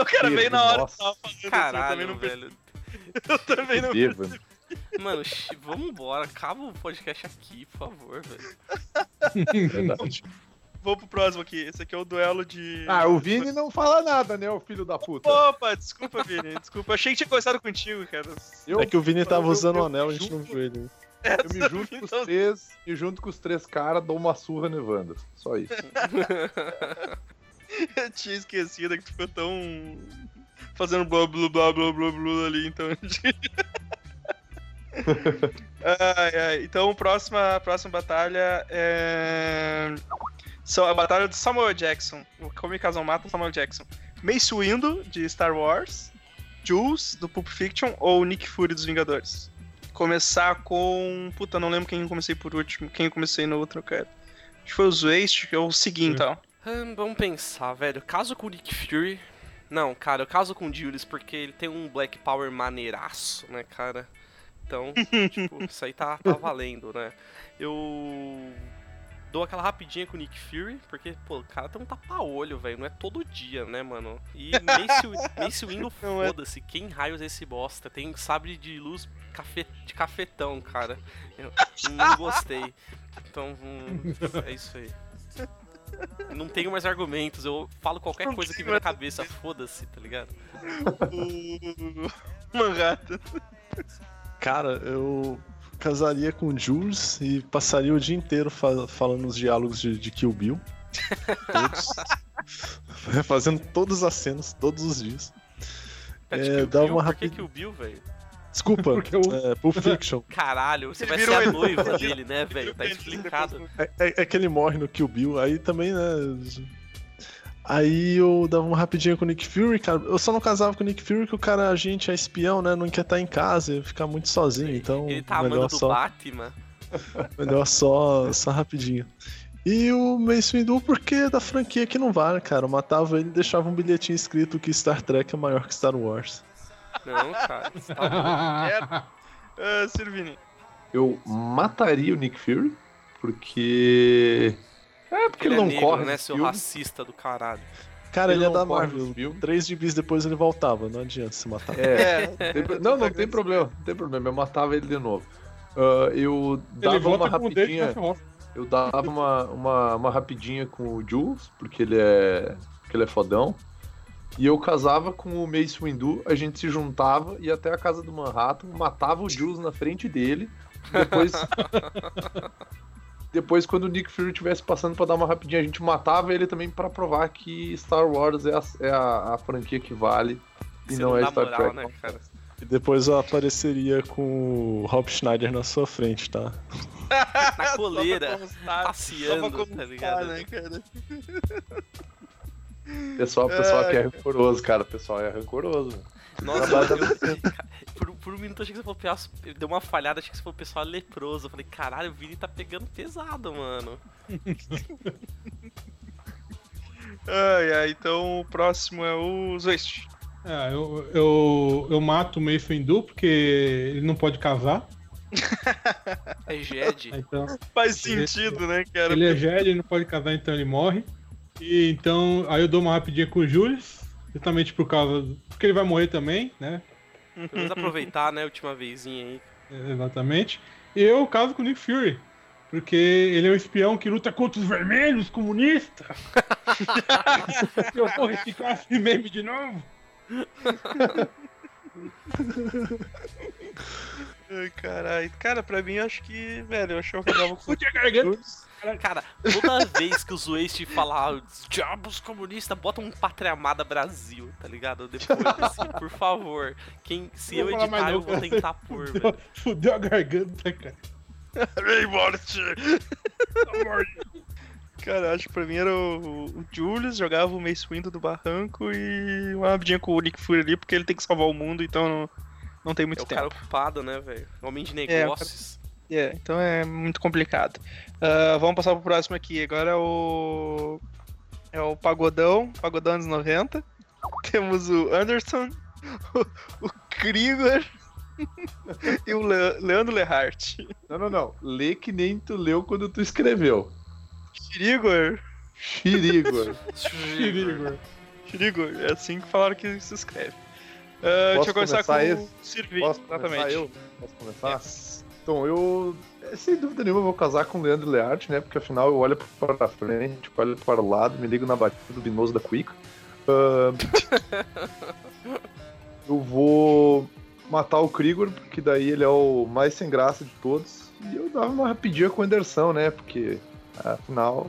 O cara veio na hora que tava falando assim, eu também Caralho, não velho. Eu também não Bêbado. Mano, xi, vambora, acaba o podcast aqui, por favor, velho. Verdade. Vou pro próximo aqui. Esse aqui é o duelo de. Ah, o Vini não fala nada, né, o filho da puta. Opa, desculpa, Vini. Desculpa. Achei que tinha começado contigo, cara. Eu, É que o Vini tava eu- usando eu o anel, a gente não viu ele. É, Eu me junto com os três, e junto com os três caras, dou uma surra no Evandro. Só isso. Eu tinha esquecido que tu ficou tão. fazendo blá blá blá blá blá blá ali, então. ai, ai. Então, próxima, próxima batalha é. São a batalha de Samuel Jackson. O Casal mata Samuel Jackson. Mace Windu, de Star Wars. Jules, do Pulp Fiction. Ou Nick Fury, dos Vingadores. Começar com. Puta, não lembro quem eu comecei por último. Quem eu comecei no outro, cara. Acho que foi o Zwaste, que é o seguinte, então. Hum, vamos pensar, velho. Caso com o Nick Fury. Não, cara, eu caso com o Julius porque ele tem um Black Power maneiraço, né, cara? Então, tipo, isso aí tá, tá valendo, né? Eu dou aquela rapidinha com o Nick Fury, porque, pô, o cara tem um tapa-olho, velho. Não é todo dia, né, mano? E Mace, Mace Windu, foda-se. Quem raios é esse bosta? Tem sabre de luz cafe- de cafetão, cara. Eu não gostei. Então, hum, é isso aí. Não tenho mais argumentos, eu falo qualquer coisa que vem na cabeça, foda-se, tá ligado? o Manhattan. Cara, eu casaria com o Jules e passaria o dia inteiro fa- falando os diálogos de, de Kill Bill. Todos. Fazendo todas as cenas, todos os dias. É, Kill dá Bill, uma por que o Bill, velho? Desculpa, Porque o- é, Pulp Fiction. Caralho, você Ele vai ser a noiva dele, né, velho? Tá explicado. É, é- é que ele morre no Kill Bill, aí também, né? Aí eu dava uma rapidinha com o Nick Fury, cara. Eu só não casava com o Nick Fury que o cara, a gente é espião, né? Não quer estar em casa, ia ficar muito sozinho, então. Ele tá melhor amando do só, Batman. melhor só, só rapidinho. E o Mace Windu, porque é da franquia que não vale, cara. Eu matava ele e deixava um bilhetinho escrito que Star Trek é maior que Star Wars. Não, cara, você tá. Ah, Sirvini. Eu mataria o Nick Fury, porque. É, porque ele, Ele é não negro, corre. né, seu filme. racista do caralho. Cara, Ele ele, é da Marvel. filmes. Três gibis depois ele voltava, não adianta se matar. É, tem pro- não, não tem problema, não tem problema. Eu matava ele de novo. Ah, eu dava Ele uma rapidinha. Eu dava uma, uma, uma rapidinha com o Jules, porque ele é. porque ele é fodão. E eu casava com o Mace Windu, a gente se juntava, ia até a casa do Manhattan, matava o Jules na frente dele. Depois. depois, quando o Nick Fury estivesse passando pra dar uma rapidinha, a gente matava ele também pra provar que Star Wars é a, é a, a franquia que vale e Você não, é dá Star moral, Trek. né, cara? E depois eu apareceria com o Rob Schneider na sua frente, tá? Na coleira, passeando, tá ligado? né, cara? Pessoal, pessoal É. que é rancoroso, cara. O pessoal é rancoroso. Nossa, eu, eu- por, por um minuto eu achei que você falou, pessoal- deu uma falhada, achei que você falou pessoal leproso. Eu falei, caralho, o Vini tá pegando pesado, mano. Ai, ai, então o próximo é o É, eu, eu, eu mato o Mace Windu porque ele não pode casar. É Jed. Então, Faz sentido, né, cara? ele é Jedi, ele não pode casar, então ele morre. E então, aí eu dou uma rapidinha com o Julius, justamente por causa. Porque ele vai morrer também, né? Pelo menos aproveitar, né, a última vezinha aí. Exatamente. E eu caso com o Nick Fury. Porque ele é um espião que luta contra os vermelhos comunistas. eu vou reciclar esse meme de novo. Ai, caralho. Cara, pra mim, acho que, velho, eu achava que eu jogava com Fute a garganta. Cara, toda vez que os Waste falar diabos comunistas, bota um Pátria Amada Brasil, tá ligado? Depois, assim, por favor. Quem, se eu editar, não, eu vou cara. tentar pôr, velho. Fudeu a garganta, cara. Ei, morte! Cara, acho que pra mim era o, o Julius, jogava o Mace Windu do Barranco e uma rapidinha com o Nick Fury ali, porque ele tem que salvar o mundo, então não, não tem muito É o tempo. cara ocupado, né, velho? Homem de É, o negócios. É, então é muito complicado. Ah, vamos passar pro próximo aqui. Agora é o. É o Pagodão, Pagodão anos 90. Temos o Anderson, o, o Krieger e o Le- Leandro Lehart. Não, não, não. Lê que nem tu leu quando tu escreveu. Krieger? Xirigor. Xirigor. Krieger, é assim que falaram que se escreve. Ah, deixa eu começar com começar o Sirvi, Posso exatamente. começar eu? Posso começar? Yes. Então, eu, é, sem dúvida nenhuma, vou casar com o Leandro Learte, né? Porque afinal eu olho para frente, olho para o lado, me ligo na batida do Binoso da Quick. Ahn, eu vou matar o Krigor, porque daí ele é o mais sem graça de todos. E eu dava uma rapidinha com o Anderson, né? Porque afinal,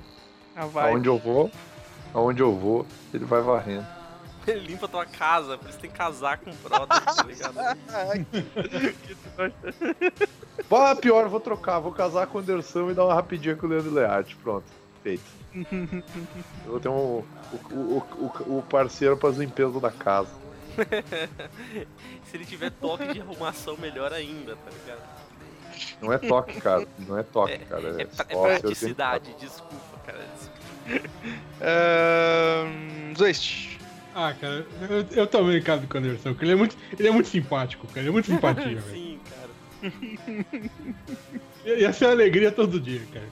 Ah, vai. aonde eu vou, aonde eu vou, ele vai varrendo. Ele limpa tua casa, por isso tem que casar com o brother, tá ligado? Bah, pior, vou trocar, vou casar com o Anderson e dar uma rapidinha com o Leandro Learte. Pronto, feito. Eu vou ter um, o, o, o, o parceiro para as limpezas da casa. Se ele tiver toque de arrumação, melhor ainda, tá ligado? Não é toque, cara. Não é toque, É- cara. É, É, pra- é praticidade, desculpa, cara. Ahn, Zoist. Ah, cara, eu, eu também caso com o Anderson, porque ele é muito, ele é muito simpático, cara. Ele é muito simpatia, velho. Sim, cara. Ia ser uma alegria todo dia, cara.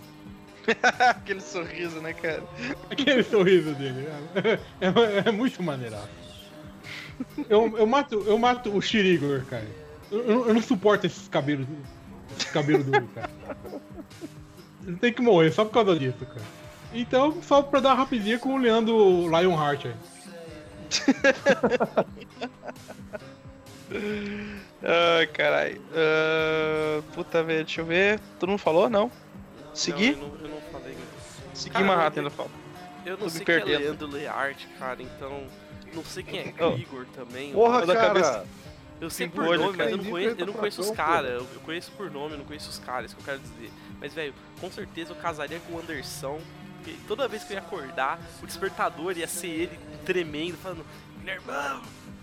Aquele sorriso, né, cara? Aquele sorriso dele. É, é- é muito maneirado. Eu, eu, mato, eu mato o Shirigor, cara. Eu, eu- não suporto esses cabelos. Esses cabelos duros, cara. Ele tem que morrer só por causa disso, cara. Então, só pra dar uma rapidinha com o Leandro Lionheart aí. Ai, caralho. Ah, puta, velho, deixa eu ver. Tu não falou, não? Seguir? Não, eu, não, eu não falei. Seguir Manhattan eu- ainda falta. Eu Tô não me sei quem é perdendo. Leandro Learte, cara, então. Não sei quem é Oh. Igor também. Porra, cara! cabeça- Eu sei por nome, mas eu não conheço, eu não conheço os caras. Eu, eu conheço por nome, eu não conheço os caras, isso que eu quero dizer. Mas, velho, com certeza eu casaria com o Anderson. Porque toda vez que eu ia acordar, o despertador ia ser ele tremendo, falando: Meu irmão,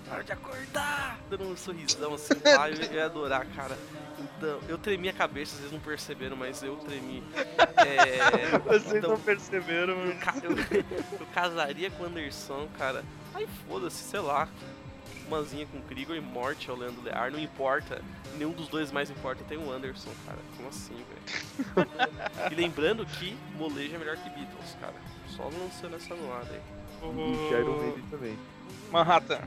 hora de acordar! Dando um sorrisão assim lá, eu, eu ia adorar, cara. Então, eu tremi a cabeça, vocês não perceberam, mas eu tremi. É, Vocês então, não perceberam, eu, mas... ca- eu- eu casaria com o Anderson, cara. Aí foda-se, sei lá. Umazinha com Krieger e morte ao Leandro Lear, não importa. Nenhum dos dois mais importa, tem o Anderson, cara. Como assim, velho? e lembrando que Molejo é melhor que Beatles, cara. Só lançando essa no ar aí. E Iron Maiden também. Manhattan.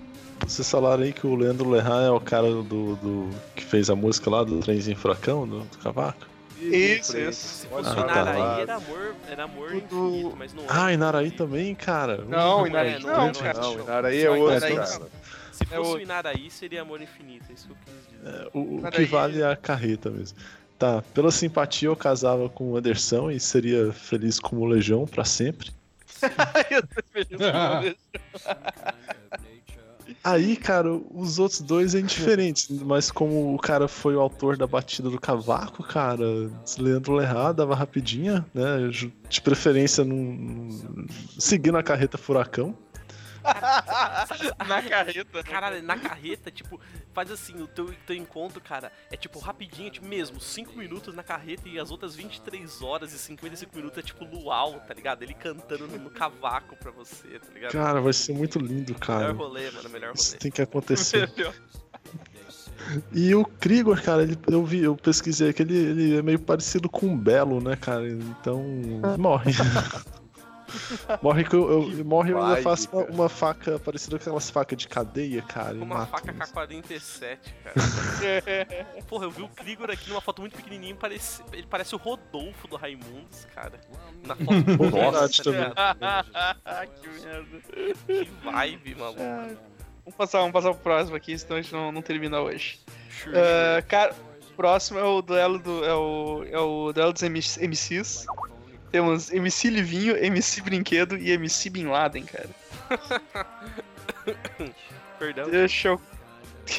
Vocês falaram aí que o Leandro Lehan é o cara do, do que fez a música lá do Trenzinho Furacão, do, do Cavaco? Isso, isso. Se fosse Ah, o tá. Inaraí, era amor, era amor do- infinito, mas não é. Ah, Inaraí também, cara. Não, Inaraí é, não, não, cara. Não, Inaraí é outro, Inaraí cara. Se É fosse o- o Inaraí, seria amor infinito, é isso que eu quis dizer. É, o, o que vale é a carreta mesmo. Tá, pela simpatia eu casava com o Anderson e seria feliz como o Legião pra sempre. eu tô feliz com isso. Aí, cara, os outros dois é indiferente, mas como o cara foi o autor da batida do cavaco, cara, Leandro Lerra dava rapidinha, né? De preferência num, seguindo a carreta furacão. Na carreta. Caralho, na carreta, tipo, faz assim, o teu, teu encontro, cara, é tipo rapidinho, tipo mesmo, 5 minutos na carreta e as outras 23 horas e 55 minutos é tipo luau, tá ligado? Ele cantando no, no cavaco pra você, tá ligado? Cara, vai ser muito lindo, melhor cara. rolê, mano, melhor Isso rolê. tem que acontecer. E o Krigor, cara, ele, eu vi, eu pesquisei que ele, ele é meio parecido com o Belo, né, cara? Então, morre. morre que eu, eu- morre eu ainda faço uma, uma faca parecida com aquelas facas de cadeia, cara. e Uma faca eles. K-47, cara. Porra, eu vi o Krigor aqui numa foto muito pequenininho, parece, ele parece o Rodolfo do Raimundos, cara. Na foto do tá também. ligado? que merda. Que vibe, maluco. Vamos passar, vamos passar pro próximo aqui, senão a gente não, não termina hoje. Ah, cara, próximo é o duelo do. É o, é o duelo dos MC MCs. Temos MC Livinho, MC Brinquedo e MC Bin Laden, cara. Perdão. Deixa eu.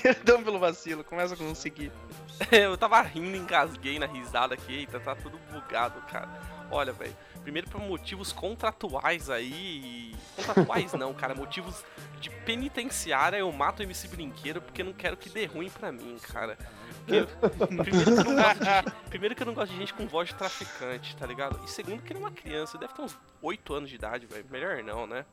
Perdão pelo vacilo, começa com o seguir. eu tava rindo, engasguei na risada aqui, eita, tá tudo bugado, cara. Olha, velho, primeiro por motivos contratuais aí. Contratuais não, cara, motivos de penitenciária eu mato o MC Brinquedo porque não quero que dê ruim pra mim, cara. Porque, primeiro, que eu não gosto de, primeiro que eu não gosto de gente com voz de traficante, tá ligado? E segundo que ele é uma criança, deve ter uns 8 anos de idade, velho. Melhor não, né?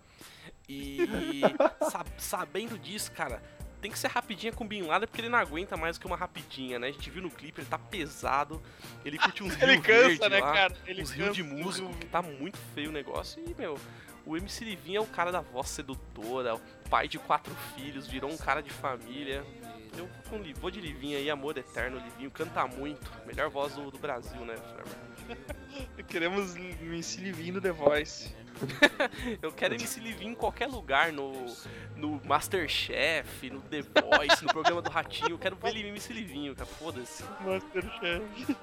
E sab- sabendo disso, cara, tem que ser rapidinha com o Bin Laden porque ele não aguenta mais do que uma rapidinha, né? A gente viu no clipe, ele tá pesado, ele curte uns Ele rio cansa, verde né, lá, cara? Ele uns rios de música, que tá muito feio o negócio. E, meu, o MC Livinho é o cara da voz sedutora, o pai de quatro filhos, virou um cara de família. Eu vou de Livinho aí, amor eterno, Livinho canta muito. Melhor voz do, do Brasil, né? Queremos MC Livinho no The Voice. Eu quero MC Livinho em qualquer lugar, no, no Masterchef, no The Voice, no programa do Ratinho. Eu quero ver ele MC Livinho, cara, foda-se. Masterchef.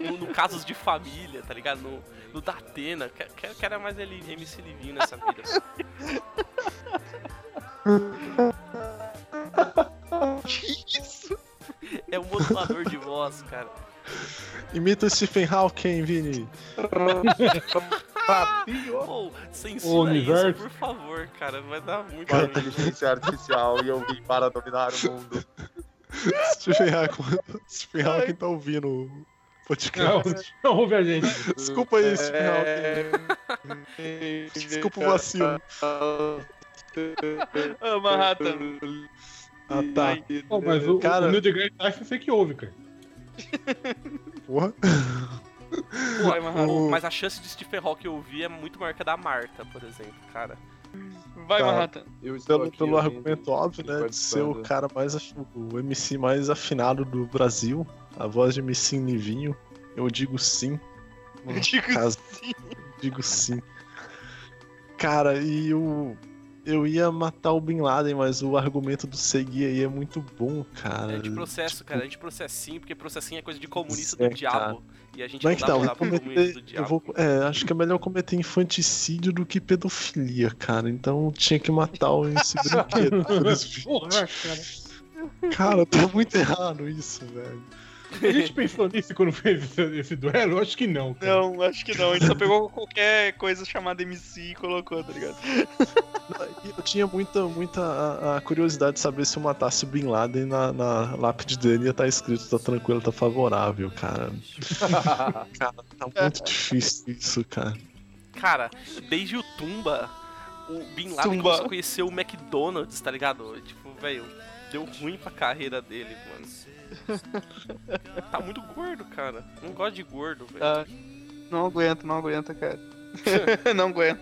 No, no Casos de Família, tá ligado? No, no Datena. Quero, quero, quero mais ele MC Livinho nessa vida. Que isso? É um modulador de voz, cara. Imita o Stephen Hawking, Vini. Ratinho. Pô, O censura isso, universo. por favor, cara. Vai dar muito Com inteligência artificial e eu vim para dominar o mundo. Stephen Hawking, Stephen Hawking tá ouvindo o Não, podcast. não ouve a gente. Desculpa aí, Stephen Hawking. Desculpa o vacilo. Manhattan. Ah, tá. Ai, Pô, mas o, Cara- o Neil deGrasse Tyson você que ouve, cara. Porra. Vai, Manhattan. O- Mas a chance de Stephen Hawking ouvir é muito maior que a da Marta, por exemplo, cara. Vai, Tá. Manhattan. Eu estou Pelo, pelo ouvindo, argumento óbvio, né? De ser o cara mais. O MC mais afinado do Brasil. A voz de MC Nivinho. Eu digo sim. Eu digo Caso- sim. Digo sim. Cara, e o. Eu ia matar o Bin Laden, mas o argumento do Segui aí é muito bom, cara. É de processo, Tipo, cara. É de processinho, porque processinho é coisa de comunista É, do diabo. E a gente Mas não dá então, comunista cometer. do Eu diabo. vou, é, acho que é melhor cometer infanticídio do que pedofilia, cara. Então tinha que matar Brinquedo. esse vídeo. Porra, cara. Cara, tá muito errado isso, velho. A gente pensou nisso quando fez esse, esse duelo? Eu acho que não, cara. Não, acho que não. A gente só pegou qualquer coisa chamada MC e colocou, tá ligado? E Eu tinha muita, muita a, a curiosidade de saber se eu matasse o Bin Laden na, na lápide dele ia estar escrito tá tranquilo, tá favorável, cara. Cara, tá muito difícil isso, cara. Cara, desde o Tumba, o Bin Laden Tumba. começou a conhecer o McDonald's, tá ligado? Tipo, velho, deu ruim pra carreira dele, mano. tá muito gordo, cara. Não gosto de gordo, velho. Ah, não aguento, não aguenta, cara. não aguento.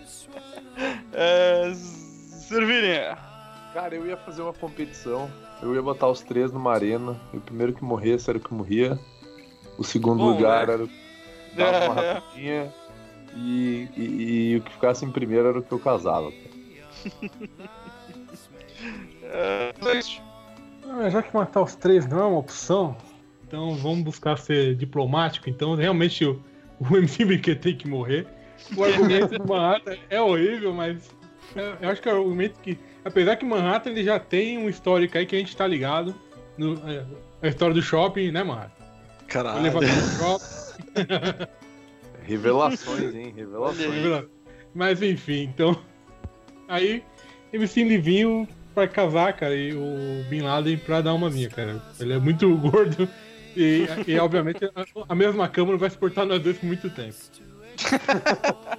É, Servirinha. Cara, eu ia fazer uma competição. Eu ia botar os três numa arena. E o primeiro que morresse era o que morria. O segundo Bom, lugar né? era o que dava uma rapidinha. E, e- e o que ficasse em primeiro era o que eu casava. É, dois. Ah, já que matar os três não é uma opção, então vamos buscar ser diplomático. Então, realmente, o, o MC Brinquedo tem que morrer. O argumento do Manhattan é horrível, mas eu, eu acho que é o argumento que, apesar que Manhattan ele já tem um histórico aí que a gente tá ligado, no, é, a história do shopping, né, Manhattan? O Caralho. elevador do shopping. Revelações, hein? Revelações. Mas enfim, então. Aí, MC Livinho pra casar, cara, e o Bin Laden pra dar uma minha, cara. Ele é muito gordo e, e obviamente, a, a mesma cama não vai suportar nós dois por muito tempo.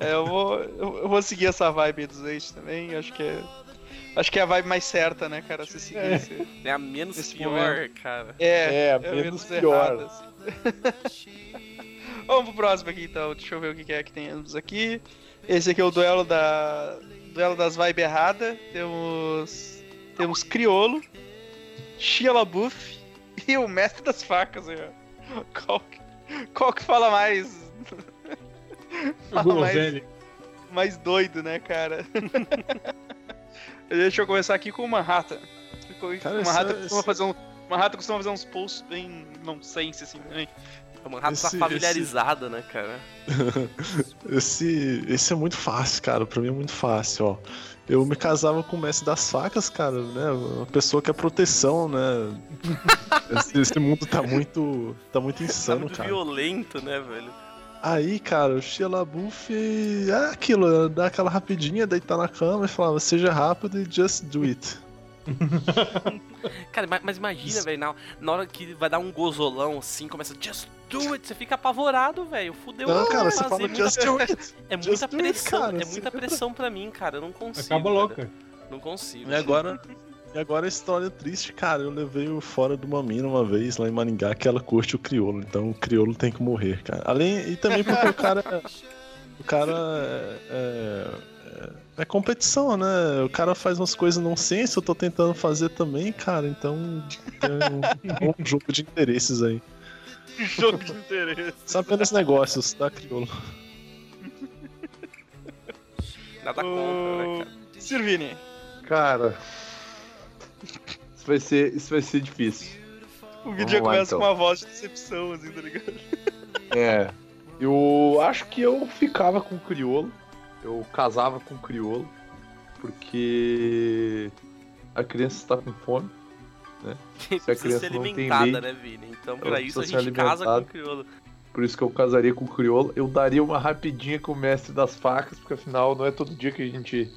É, eu vou, eu, vou seguir essa vibe aí dos ex também. Acho que é, Acho que é a vibe mais certa, né, cara? Se seguir É. esse- É a menos pior, momento. cara. É, É, menos pior. errado, assim. Vamos pro próximo aqui, então. Deixa eu ver o que que é que temos aqui. Esse aqui é o duelo da. Duelo das vibes erradas. Temos. Temos Criolo, Shia LaBeouf e o Mestre das Facas. aí, ó. Qual, que- qual que fala mais. Fala mais, mais doido, né, cara? Deixa eu começar aqui com o Manhattan. O Cara, Manhattan esse- costuma fazer um. Manhattan costuma fazer uns posts bem nonsense, assim, também. A Manhattan tá Esse- familiarizada, né, cara? Esse, esse é muito fácil, cara. Pra mim é muito fácil, ó. Eu me casava com o mestre das facas, cara, né? Uma pessoa que é proteção, né? Esse, esse mundo tá muito. tá muito Tá insano, muito cara. violento, né, velho? Aí, cara, o Shia LaBeouf é aquilo, dá aquela rapidinha, deitar na cama e falava, seja rápido e just do it. Cara, ma- mas imagina, velho, na, na hora que vai dar um gozolão assim, começa just do it, você fica apavorado, velho. Fudeu. Não, cara, você fala muita- just do it. É just muita it, pressão, cara, é você muita pressão pra mim, cara. Eu não consigo. Acaba cara. Não consigo. E agora, e agora a história triste, cara. Eu levei o fora de uma mina uma vez lá em Maringá que ela curte o crioulo. Então o crioulo tem que morrer, cara. Além, e também porque o cara. O cara é, é, é competição, né? O cara faz umas coisas nonsense, eu tô tentando fazer também, cara. Então tem um, um jogo de interesses aí. Jogo de interesse. São apenas negócios, tá, crioulo? Nada contra, né, cara? Sirvini. Cara. Isso vai ser, isso vai ser difícil. O vídeo Vamos já lá, começa então. com uma voz de decepção, assim, tá ligado? É. Eu acho que eu ficava com o criolo. Eu casava com o criolo. Porque a criança está com fome. precisa criança ser não tem alimentada, leite, né, Vini? Então, pra isso, a gente casa com crioulo. Por isso que eu casaria com o criolo. Eu daria uma rapidinha com o mestre das facas, porque afinal não é todo dia que a gente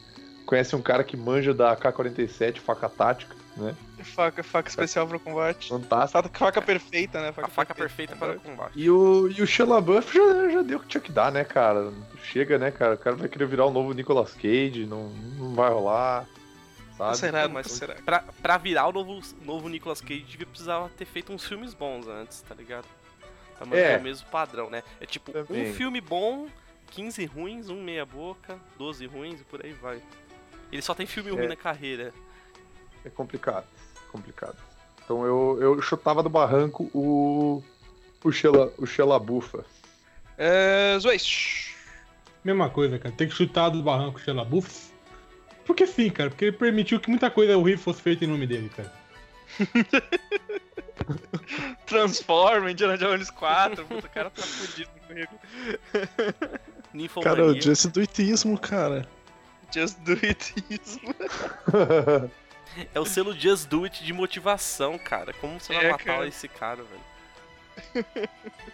conhece um cara que manja da AK-47, faca tática, né? Faca, faca especial pra combate. Fantástico. Faca, faca perfeita, né? A faca perfeita para o combate. E o, e o Shia LaBeouf já, já deu o que tinha que dar, né, cara? Chega, né, cara? O cara vai querer virar o novo Nicolas Cage, não, não vai rolar, sabe? Não será, Mas será. pra, pra virar o novo, novo Nicolas Cage, devia precisava ter feito uns filmes bons antes, tá ligado? Pra manter É. o mesmo padrão, né? É tipo, Também. um filme bom, 15 ruins, um meia boca, 12 ruins e por aí vai. Ele só tem filme ruim É. na carreira. É complicado, complicado. Então eu, eu chutava do barranco o. O Shela, o Shelabufa. É, Zweiss. Mesma coisa, cara. Tem que chutar do barranco Sheila Buffs. Porque sim, cara. Porque ele permitiu que muita coisa horrível fosse feita em nome dele, cara. Transforma, Indiana Jones 4. Puta, o cara tá fudido no currículo. Ninfomania. Cara, o Jesse do itismo, cara. Just do it isso. É o selo Just Do It de motivação, cara. Como você vai É, matar cara. esse cara, velho?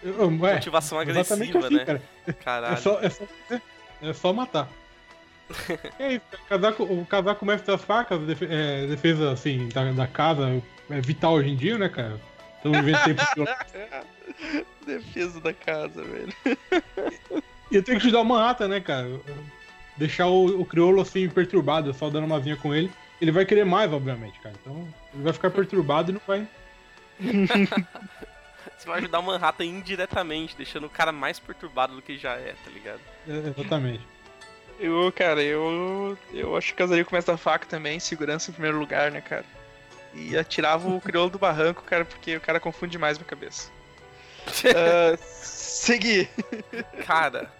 Eu- eu- é, Motivação agressiva, assim, né? cara. É Caralho. só, é, só, é só matar. é isso, o casar com o mestre das facas, é, defesa assim, da, da casa, é vital hoje em dia, né, cara? Estamos vivendo tempo pior. Defesa da casa, velho. E eu tenho que ajudar o Manhattan, né, cara? Deixar o, o crioulo assim perturbado, só dando uma vinha com ele. Ele vai querer mais, obviamente, cara. Então ele vai ficar perturbado e não vai. Você vai ajudar o Manhattan indiretamente, deixando o cara mais perturbado do que já é, tá ligado? É, exatamente. Eu, cara, eu. Eu acho que casaria com o Mestre da Faca também, segurança em primeiro lugar, né, cara? E atirava o crioulo do barranco, cara, porque o cara confunde demais minha cabeça. Ah, seguir. Cara,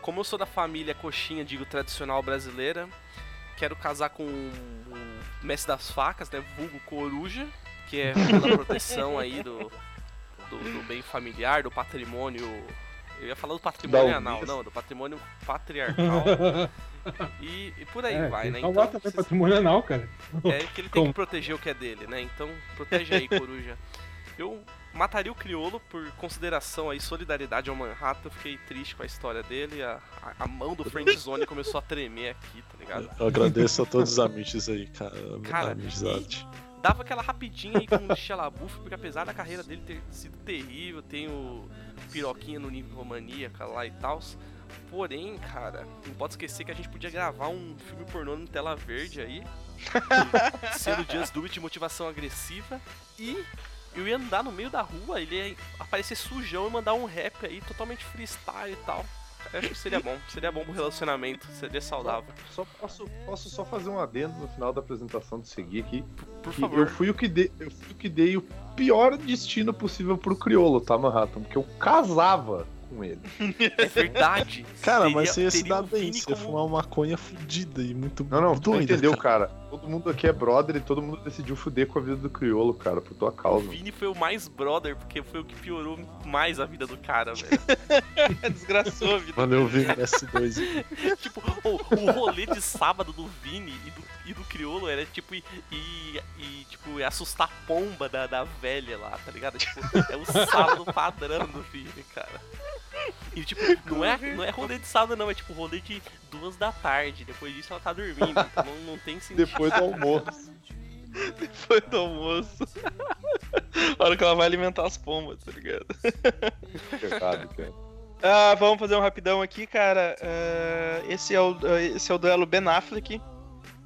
como eu sou da família coxinha, digo, tradicional brasileira, quero casar com o mestre das facas, né? Vulgo Coruja, que é pela proteção aí do, do, do bem familiar, do patrimônio. Eu ia falar do patrimônio Da anal, não, do patrimônio patriarcal. E, e por aí É, vai, né? Então, também patrimonial, cara. é que ele tem Como? que proteger o que é dele, né? Então, protege aí, coruja. Eu mataria o criolo por consideração aí, solidariedade ao Manhattan. Eu fiquei triste com a história dele. A, a, a mão do Friendzone começou a tremer aqui, tá ligado? Eu agradeço a todos os amigos aí, cara. Cara, amizade. Dava aquela rapidinha aí com o Xalabuff, porque apesar da carreira dele ter sido terrível, tem o Piroquinha no nível maníaca lá e tal. Porém, cara, não pode esquecer que a gente podia gravar um filme pornô no tela verde aí. sendo Just Do It de motivação agressiva. E eu ia andar no meio da rua, ele ia aparecer sujão e mandar um rap aí totalmente freestyle e tal. Eu acho que seria bom, seria bom pro relacionamento, seria saudável. Só posso, posso só fazer um adendo no final da apresentação de seguir aqui. Por que favor. Eu fui o que dei, eu fui o que dei o pior destino possível pro criolo, tá, Manhattan? Porque eu casava com ele. É verdade. Cara, Teria- mas você ia se dar bem, você ia fumar uma maconha fudida e muito Não, não, tu doida, entendeu, cara. cara. Todo mundo aqui é brother e todo mundo decidiu fuder com a vida do criolo, cara, por tua O causa. Vini foi o mais brother, porque foi o que piorou mais a vida do cara, velho. Desgraçou a vida. Valeu, Vini S2. tipo, o, o rolê de sábado do Vini e do, e do Criolo era tipo e, e, e, tipo é assustar a pomba da, da velha lá, tá ligado? Tipo, é o sábado padrão do Vini, cara. E tipo, não é, não é rolê de sábado não, é tipo rolê de duas da tarde. Depois disso ela tá dormindo, então não, não tem sentido. Depois do almoço. Foi do almoço. A hora que ela vai alimentar as pombas, tá ligado? Errado, cara. Ah, vamos fazer um rapidão aqui, cara. Ah, esse, é o, ah, esse é o duelo Ben Affleck.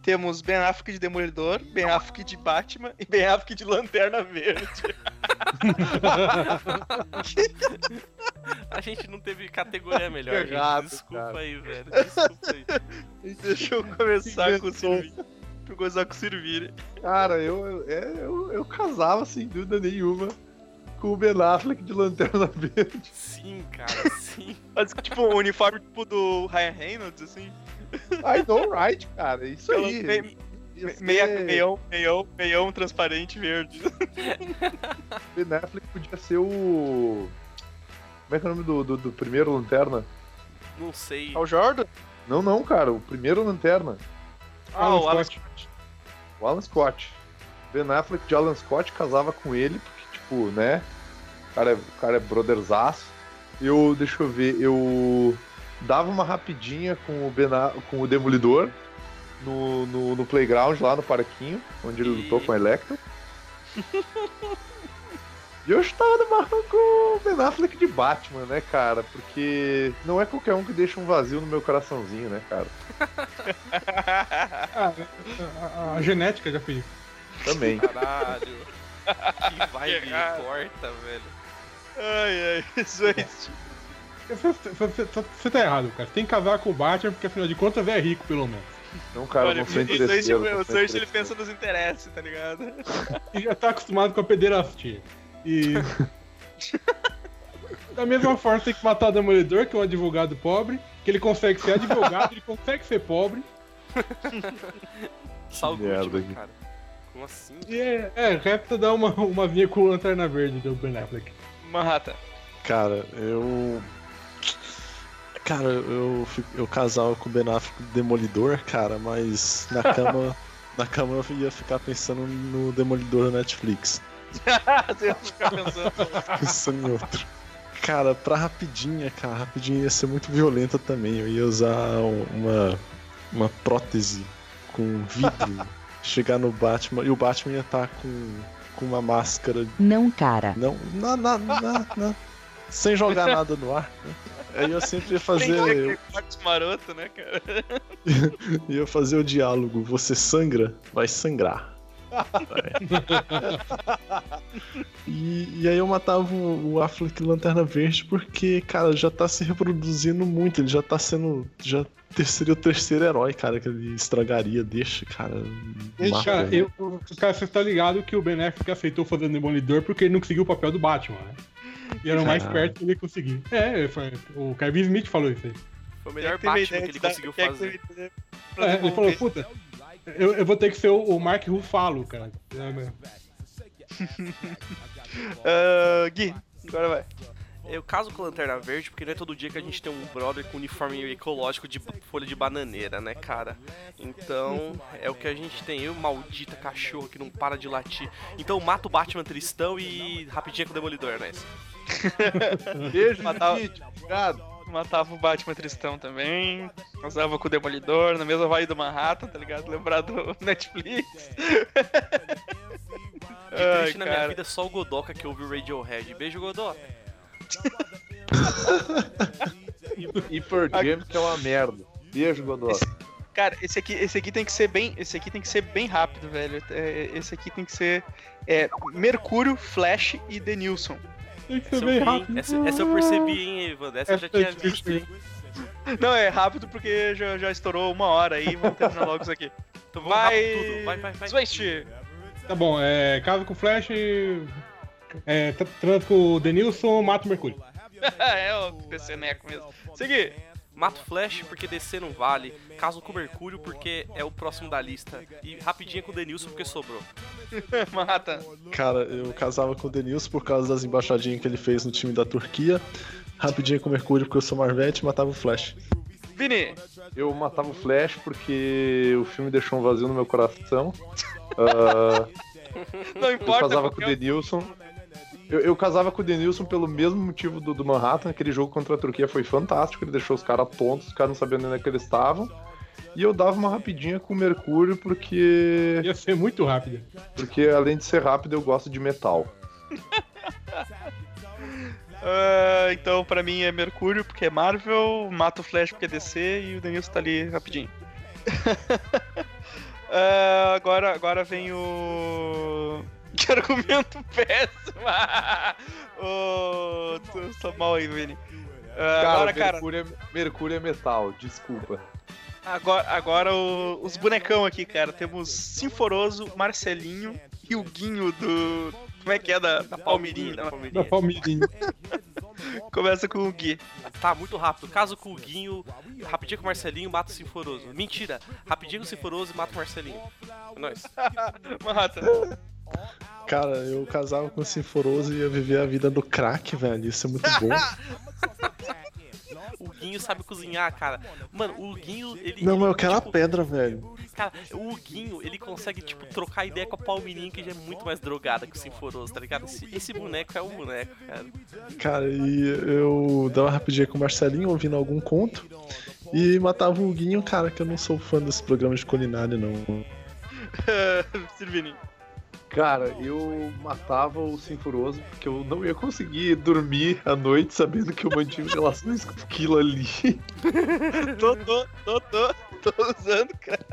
Temos Ben Affleck de Demolidor, Ben Affleck de Batman e Ben Affleck de Lanterna Verde. A gente não teve categoria melhor, gente. Errado, Desculpa cara. aí, velho. Desculpa aí. Deixa eu começar com o Inventou. Sirvini. Eu começar com o Sirvini. Cara, eu, eu, é, eu, eu casava sem dúvida nenhuma com o Ben Affleck de Lanterna Verde. Sim, cara, sim. Mas, tipo, o uniforme tipo do Ryan Reynolds, assim. I know right, cara. Isso Aquela aí. me- Ia ser- Meia, meião, meião, meião transparente verde. Ben Affleck podia ser o. Como é que é o nome do, do, do primeiro Lanterna? Não sei. Ao Jordan? Não, não, cara. O primeiro Lanterna. Ah, o Alan Scott. O Alan Scott. Ben Affleck de Alan Scott casava com ele, porque, tipo, né? O cara é, o cara é brotherzaço. Eu, deixa eu ver, eu dava uma rapidinha com o, ben, com o Demolidor no, no, no playground lá no parquinho, onde ele E- lutou com a Electra. E eu estava no barco com o Ben Affleck de Batman, né, cara? Porque não é qualquer um que deixa um vazio no meu coraçãozinho, né, cara? Ah, a, a- a genética já fez. Também. Caralho. Que vibe Errado. corta, velho. Ai, ai, gente. Você, você- você- você tá errado, cara. Tem que casar com o Batman, porque afinal de contas é rico, pelo menos. Não, cara, Olha, não sou o Search, interesseiro. o não sou Search, ele pensa nos interesses, tá ligado? E já tá acostumado com a pederastia. E. Da mesma forma, tem que matar o Demolidor, que é um advogado pobre, que ele consegue ser advogado, ele consegue ser pobre. Só o merda Goodman, aqui. cara. Como assim? E é, é resta dar uma, uma vinha com o Lanterna Verde do Ben Affleck. Manhattan. Cara, eu. Cara, eu, eu casava com o Ben Affleck Demolidor, cara, mas na cama. na cama eu ia ficar pensando no Demolidor da Netflix. Você ia ficar pensando. Pensando em outro. Cara, pra rapidinha, cara, rapidinha ia ser muito violenta também. Eu ia usar uma, uma prótese com vidro, chegar no Batman e o Batman ia estar com, com uma máscara. Não, cara. Não, na, na, na, na- sem jogar nada no ar. Né? Aí eu sempre ia fazer, maroto, né, cara? ia fazer o diálogo. Você sangra, vai sangrar. E, e aí eu matava o, o Affleck Lanterna Verde porque, cara, já tá se reproduzindo muito. Ele já tá sendo. Já seria o terceiro herói, cara, que ele estragaria, deixa, cara. mata ele. eu, cara, você tá ligado que o Ben Affleck aceitou fazer o Demolidor porque ele não conseguiu o papel do Batman, né? E era o mais Caralho. perto que ele conseguiu. É, foi, o Kevin Smith falou isso aí. Foi o melhor Batman que ele conseguiu é fazer. É, ele falou, puta, eu, eu vou ter que ser o, o Mark Ruffalo, cara. É, Ah, Gui, agora vai. Eu caso com Lanterna Verde porque não é todo dia que a gente tem um brother com uniforme ecológico de folha de bananeira, né, cara? Então, é o que a gente tem. Eu, maldita cachorro que não para de latir. Então, mata o Batman tristão e rapidinho com o Demolidor, né? Beijo, Matar-. Obrigado. Matava o Batman Tristão também. Usava com o Demolidor, na mesma vibe do Manhattan, tá ligado? Lembrar do Netflix. De Ai, triste na minha vida só o Godoka que ouve o Radiohead. Beijo, Godoka. E Pearl Jam, que é uma merda. Beijo. Esse- Cara, esse aqui, esse aqui tem que ser bem, esse aqui tem que ser bem rápido, velho. É, Esse aqui tem que ser é, Mercúrio, Flash e Denilson. Tem que ser Essa bem rápido. essa, essa eu percebi, hein, Evandro? Essa eu já Essa tinha visto. hein? Não, é rápido porque já, já estourou uma hora aí, vamos terminar logo isso aqui. Então vamos Vai, tudo. Vai, vai, vai. Switch. Tá bom, é. Casa com Flash. É, tra- transa com o Denilson, mata o Mercúrio. é o PC Neco mesmo. Seguir. Mato Flash porque DC não vale. Caso com Mercúrio porque é o próximo da lista. E rapidinho com o Denilson porque sobrou. Mata. Cara, eu casava com o Denilson por causa das embaixadinhas que ele fez no time da Turquia. Rapidinho com o Mercúrio porque eu sou Marvete e matava o Flash. Vini. Eu matava o Flash porque o filme deixou um vazio no meu coração. Ah, Não eu importa. casava com o Denilson. Eu, eu casava com o Denilson pelo mesmo motivo do, do Manhattan. Aquele jogo contra a Turquia foi fantástico. Ele deixou os caras tontos, os caras não sabendo onde é que eles estavam. E eu dava uma rapidinha com o Mercúrio porque. Ia ser muito rápido. Porque além de ser rápido, eu gosto de metal. Ah, então, pra mim é Mercúrio porque é Marvel, mata o Flash porque é DC e o Denilson tá ali rapidinho. Ah, agora, agora vem o. Que argumento péssimo! oh, tu tá mal aí, Vini. Agora, cara, Mercúrio, é, Mercúrio é metal, desculpa. agora, agora o- os bonecão aqui, cara. Temos Sinforoso, Marcelinho e o Guinho do. Como é que é? Da, da Palmeirinha. Da Da Palmeirinha. Palmeirinha. Começa com o Gui. Tá, muito rápido. Caso com o Guinho, rapidinho com o Marcelinho, mata o Sinforoso. Mentira. Rapidinho com o Sinforoso e mata o Marcelinho. É nóis. Mata. Cara, eu casava com o Sinforoso e ia viver a vida do crack, velho. Isso é muito bom. O Guinho sabe cozinhar, cara. Mano, o Guinho, ele. Não, ele, mas eu quero a tipo, pedra, velho. Cara, o Guinho, ele consegue, tipo, trocar ideia com a Palmeirinha, que já é muito mais drogada que o Sinforoso, tá ligado? Esse, esse boneco é um boneco, cara. Cara, e eu dava rapidinha com o Marcelinho ouvindo algum conto. E matava o Guinho, cara, que eu não sou fã desse programa de culinária, não. Sirvini. Cara, eu matava o Sinforoso porque eu não ia conseguir dormir à noite sabendo que eu mantive relações com aquilo ali. Tô, tô, tô, tô, tô usando, cara.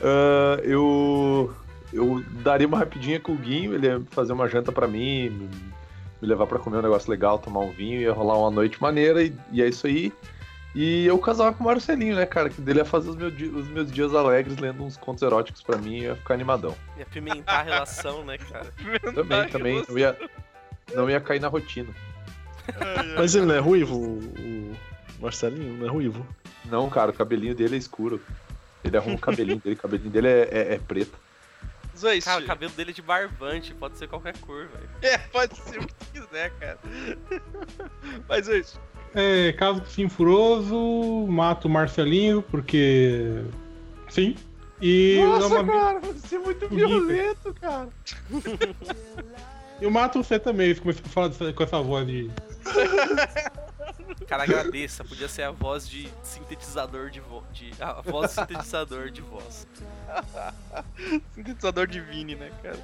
Ah, eu. Eu daria uma rapidinha com o Guinho, ele ia fazer uma janta pra mim, me, me levar pra comer um negócio legal, tomar um vinho, ia rolar uma noite maneira, e, e é isso aí. E eu casava com o Marcelinho, né, cara? Que dele ia fazer os, meu os meus dias alegres lendo uns contos eróticos pra mim e ia ficar animadão. E apimentar a relação, né, cara? Também, também. Não ia, não ia cair na rotina. Mas ele não é ruivo, o o Marcelinho? Não é ruivo? Não, cara, o cabelinho dele é escuro. Ele arruma o cabelinho dele, o cabelinho dele é, é, é preto. Zoist. Cara, o cabelo dele é de barbante, pode ser qualquer cor, velho. É, pode ser o que quiser, cara. Mas Zoist. É, caso com Sinfuroso, mato o Marcelinho, porque. Sim. E novamente- cara, você é muito violento, cara. eu mato você também, você começou a falar dessa- com essa voz de. Cara, agradeça, podia ser a voz de sintetizador de voz. De, a voz sintetizador de voz. Sintetizador de Vini, né, cara?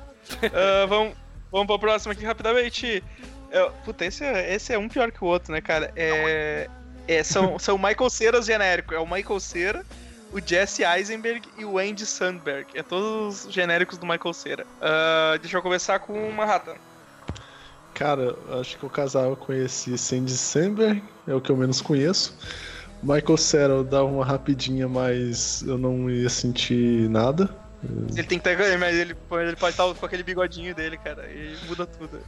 Ah, vamos, vamos pro próximo aqui rapidamente. É, puta, esse é, esse é um pior que o outro, né, cara? É, é, são, são Michael Cera's genérico. É o Michael Cera, o Jesse Eisenberg e o Andy Sandberg. É todos os genéricos do Michael Cera. Ah, deixa eu começar com o Manhattan. Cara, acho que eu casava com esse Sandy Sandberg, é o que eu menos conheço. Michael Cera eu dava uma rapidinha, mas eu não ia sentir nada. Ele tem que estar. Mas ele, ele pode estar com aquele bigodinho dele, cara. E muda tudo.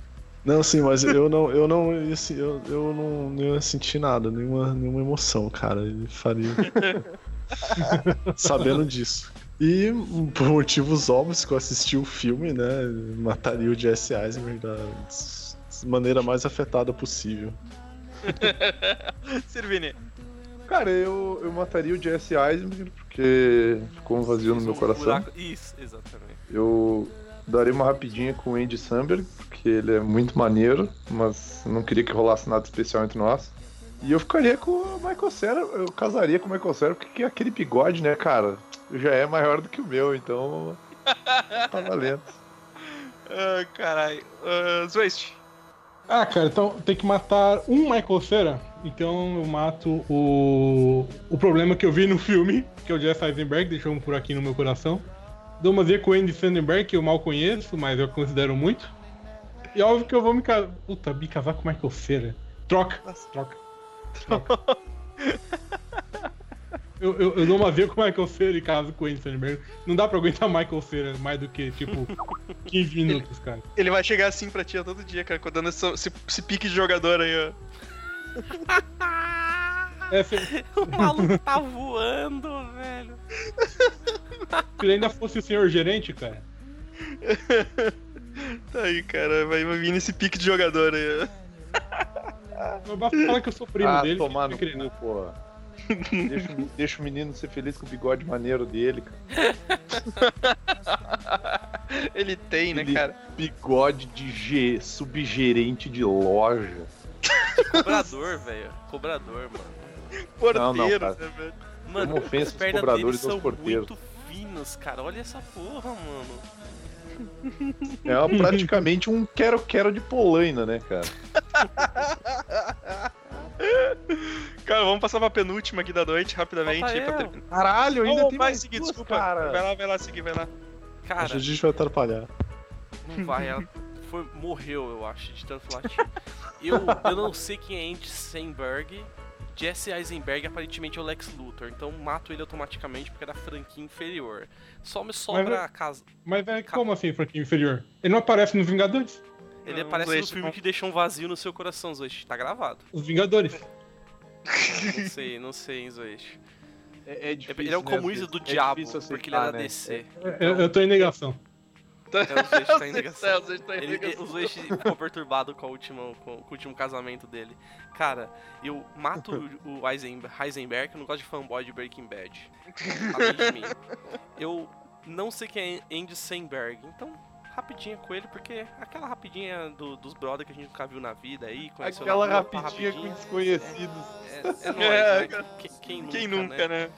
Não, sim, mas eu não, eu não, ia, se- eu, eu não, não ia sentir nada, nenhuma, nenhuma emoção, cara. Ele faria. Sabendo disso. E por motivos óbvios que eu assisti o filme, né? Mataria o Jesse Eisenberg da maneira mais afetada possível. Sirvini. Cara, eu, eu mataria o Jesse Eisenberg porque ficou um vazio no meu coração. Isso, exatamente. Eu daria uma rapidinha com o Andy Samberg, porque ele é muito maneiro, mas eu não queria que rolasse nada especial entre nós. E eu ficaria com o Michael Cera, eu casaria com o Michael Cera, porque aquele bigode, né, cara, já é maior do que o meu, então tá valendo. Ah, caralho. Uh, Zwist. Ah, cara, então tem que matar um Michael Cera. Então eu mato o. O problema que eu vi no filme, que é o Jesse Eisenberg, deixou um por aqui no meu coração. Dou uma Z com o Andy Sandberg, que eu mal conheço, mas eu considero muito. E óbvio que eu vou me casar. Puta, me casar com o Michael Cera. Troca, troca. Troca. Eu, eu, eu dou uma V com o Michael Cera e caso com o Andy Sandberg. Não dá pra aguentar Michael Cera mais do que, tipo, 15 minutos, cara. Ele vai chegar assim pra ti todo dia, cara, dando esse, esse, esse pique de jogador aí, ó. É, O maluco tá voando, velho. se ele ainda fosse o senhor gerente, cara. Tá aí, cara, vai, vai vir nesse pique de jogador aí, ó. Mas basta falar que eu sou primo ah, dele. tomar no cu, deixa, o- deixa o menino ser feliz com o bigode maneiro dele, cara. Ele tem, né, Ele- cara? Bigode de G, subgerente de loja. Cobrador, velho. Cobrador, mano. Porteiro, não, cara. né, velho? Mano, cobradores deles e aos são porteiros. muito finas, cara. Olha essa porra, mano. É uma- praticamente um quero-quero de polaina, né, cara? Cara, vamos passar pra penúltima aqui da noite, rapidamente. Pra. Caralho, ainda Não, tem vai mais seguir, duas, desculpa. cara. Vai lá, vai lá seguir, vai lá. Cara, Acho que a gente vai atrapalhar. não vai. Ela foi, morreu, eu acho, de tanto latir. Eu, eu não sei quem é Andy Samberg. Jesse Eisenberg aparentemente é o Lex Luthor, então mato ele automaticamente porque é da franquia inferior. Só me sobra a casa. Mas é como assim, fraquinho inferior? Ele não aparece nos Vingadores? Ele Não, aparece no filme não. que deixou um vazio no seu coração, Zoeste. Tá gravado. Os Vingadores. Não sei, não sei, Zoeste. É, é difícil, Ele é um né, comunista do. É diabo, porque ele é da né? DC. Eu, eu tô em negação. É, o Zoeste tá em É, negação. o Zoeste tá Ele, o ficou perturbado com, a última, com, com o último casamento dele. Cara, eu mato o, o Eisen- Heisenberg, eu não gosto de fanboy de Breaking Bad. Além de mim. Eu não sei quem é Andy Samberg, então rapidinha com ele, porque aquela rapidinha do- dos brother que a gente nunca viu na vida aí, Aquela pá, rapidinha com desconhecidos. É, é nóis, É, né? Quem, quem nunca, Quem nunca, né?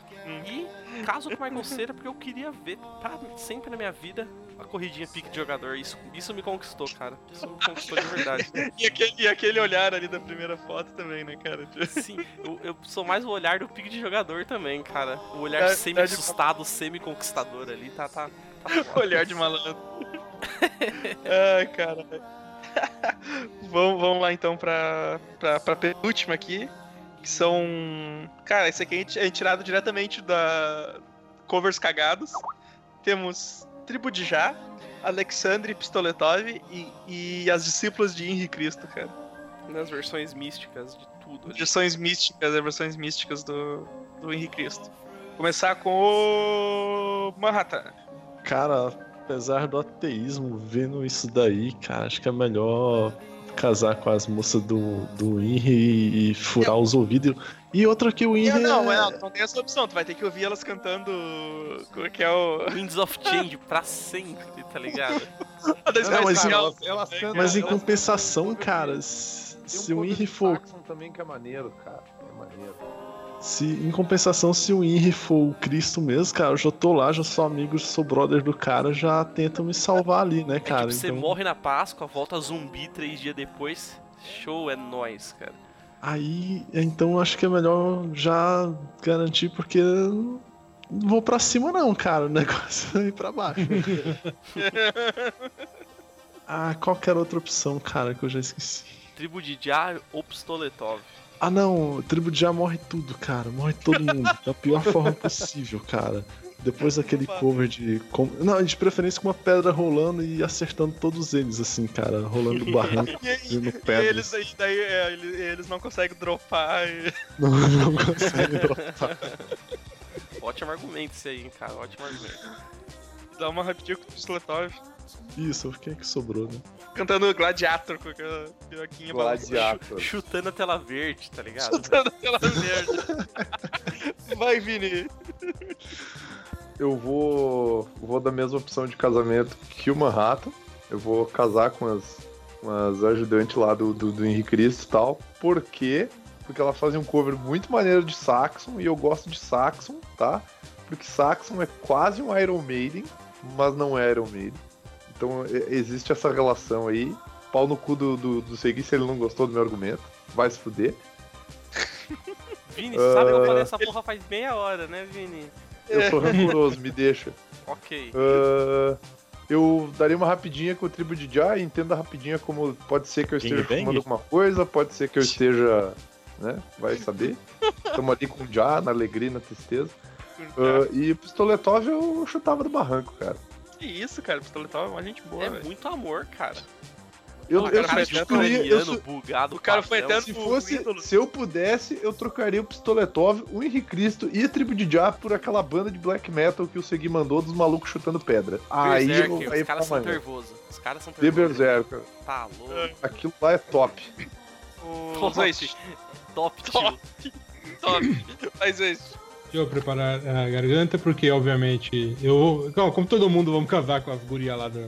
E caso com o Michael Cera, porque eu queria ver pra sempre na minha vida a corridinha pique de jogador. Isso, isso me conquistou, cara. Isso me conquistou de verdade. E aquele, aquele olhar ali da primeira foto também, né, cara? Sim, eu, eu sou mais o olhar do pique de jogador também, cara. O olhar É, é de- semi-assustado, semi-conquistador ali, tá, tá, tá. Olhar de malandro. Ai, cara. vamos, vamos lá então pra, pra, pra penúltima aqui. Que são. Cara, esse aqui é tirado diretamente da Covers Cagados. Temos Tribo de Já, Alexandre Pistoletov e, e as discípulas de Henri Cristo, cara. Nas versões místicas de tudo. ali. Versões místicas, as versões místicas do, do Henri Cristo. Começar com o Manhattan. Cara, apesar do ateísmo, vendo isso daí, cara, acho que é melhor casar com as moças do, do Henry e furar os ouvidos. E outra que o Henry. Não, é- não, não tem essa opção. Tu vai ter que ouvir elas cantando. Como é que é o. Winds of Change pra sempre, tá ligado? Não, mas Spice Elas, elas cantam- Mas em compensação, cara, um se o de for. Também que é maneiro, cara. É maneiro. Se, em compensação, se o Henry for o Cristo mesmo, cara, eu já tô lá, já sou amigo, sou brother do cara, já tentam me salvar ali, né, É cara? tipo, você Então, morre na Páscoa, volta zumbi três dias depois. Show é nóis, cara. Aí, então acho que é melhor já garantir, porque não vou pra cima não, cara, o negócio é ir pra baixo. ah, qual que era outra opção, cara, que eu já esqueci? Tribo de Jar ou Pistoletov. Ah não, tribo de já morre tudo, cara. Morre todo mundo. da pior forma possível, cara. Depois daquele cover de. com- Não, de preferência com uma pedra rolando e acertando todos eles, assim, cara. Rolando do barranco, E, indo e pedras. eles, aí, daí, é, eles, eles não conseguem dropar. e- Não, não consegue dropar. Ótimo argumento esse aí, hein, cara. Ótimo argumento. Dá uma rapidinho com o Pistoletov. Isso, quem é que sobrou, né? Cantando Gladiator com aquela piroquinha. Gladiator. Chutando a tela verde, tá ligado? Chutando aquela merda. Vai, Vini. Eu vou. Vou da mesma opção de casamento que o Manhattan. Eu vou casar com as, com as ajudantes lá do, do, do Henrique Cristo e tal. Por quê? Porque elas fazem um cover muito maneiro de Saxon e eu gosto de Saxon, tá? Porque Saxon é quase um Iron Maiden, mas não é Iron Maiden. Então e- existe essa relação aí. pau no cu do, do, do Segui se ele não gostou do meu argumento. Vai se fuder. Vini, você sabe que eu Ah. falei essa porra faz meia hora, né, Vini? Eu sou rancoroso, me deixa. Ok. Ah, eu daria uma rapidinha com o tribo de Já e entenda rapidinha como pode ser que eu esteja Gangbang? fumando alguma coisa, pode ser que eu esteja. né? Vai saber. Estamos ali com o Já, na alegria e na tristeza. Ah, e o Pistoletov eu chutava do barranco, cara. Que isso, cara, Pistoletov é uma gente boa, É velho. muito amor, cara. Eu, eu cara, substituiria. Eu, ucraniano su- bugado. o cara foi até se fosse, ídolo. se eu pudesse, eu trocaria o Pistoletov, o Henrique Cristo e a tribo de Já por aquela banda de black metal que o Segui mandou dos malucos chutando pedra. Aí Berserker, eu aí os caras são nervosos. Os caras são nervosos. Berserker. Tá louco. Aquilo lá é top. O Top. Zoist, Top, Top. tio. top. Faz isso. Deixa eu preparar a garganta, porque obviamente eu. Como, como todo mundo, vamos casar com as gurias lá do,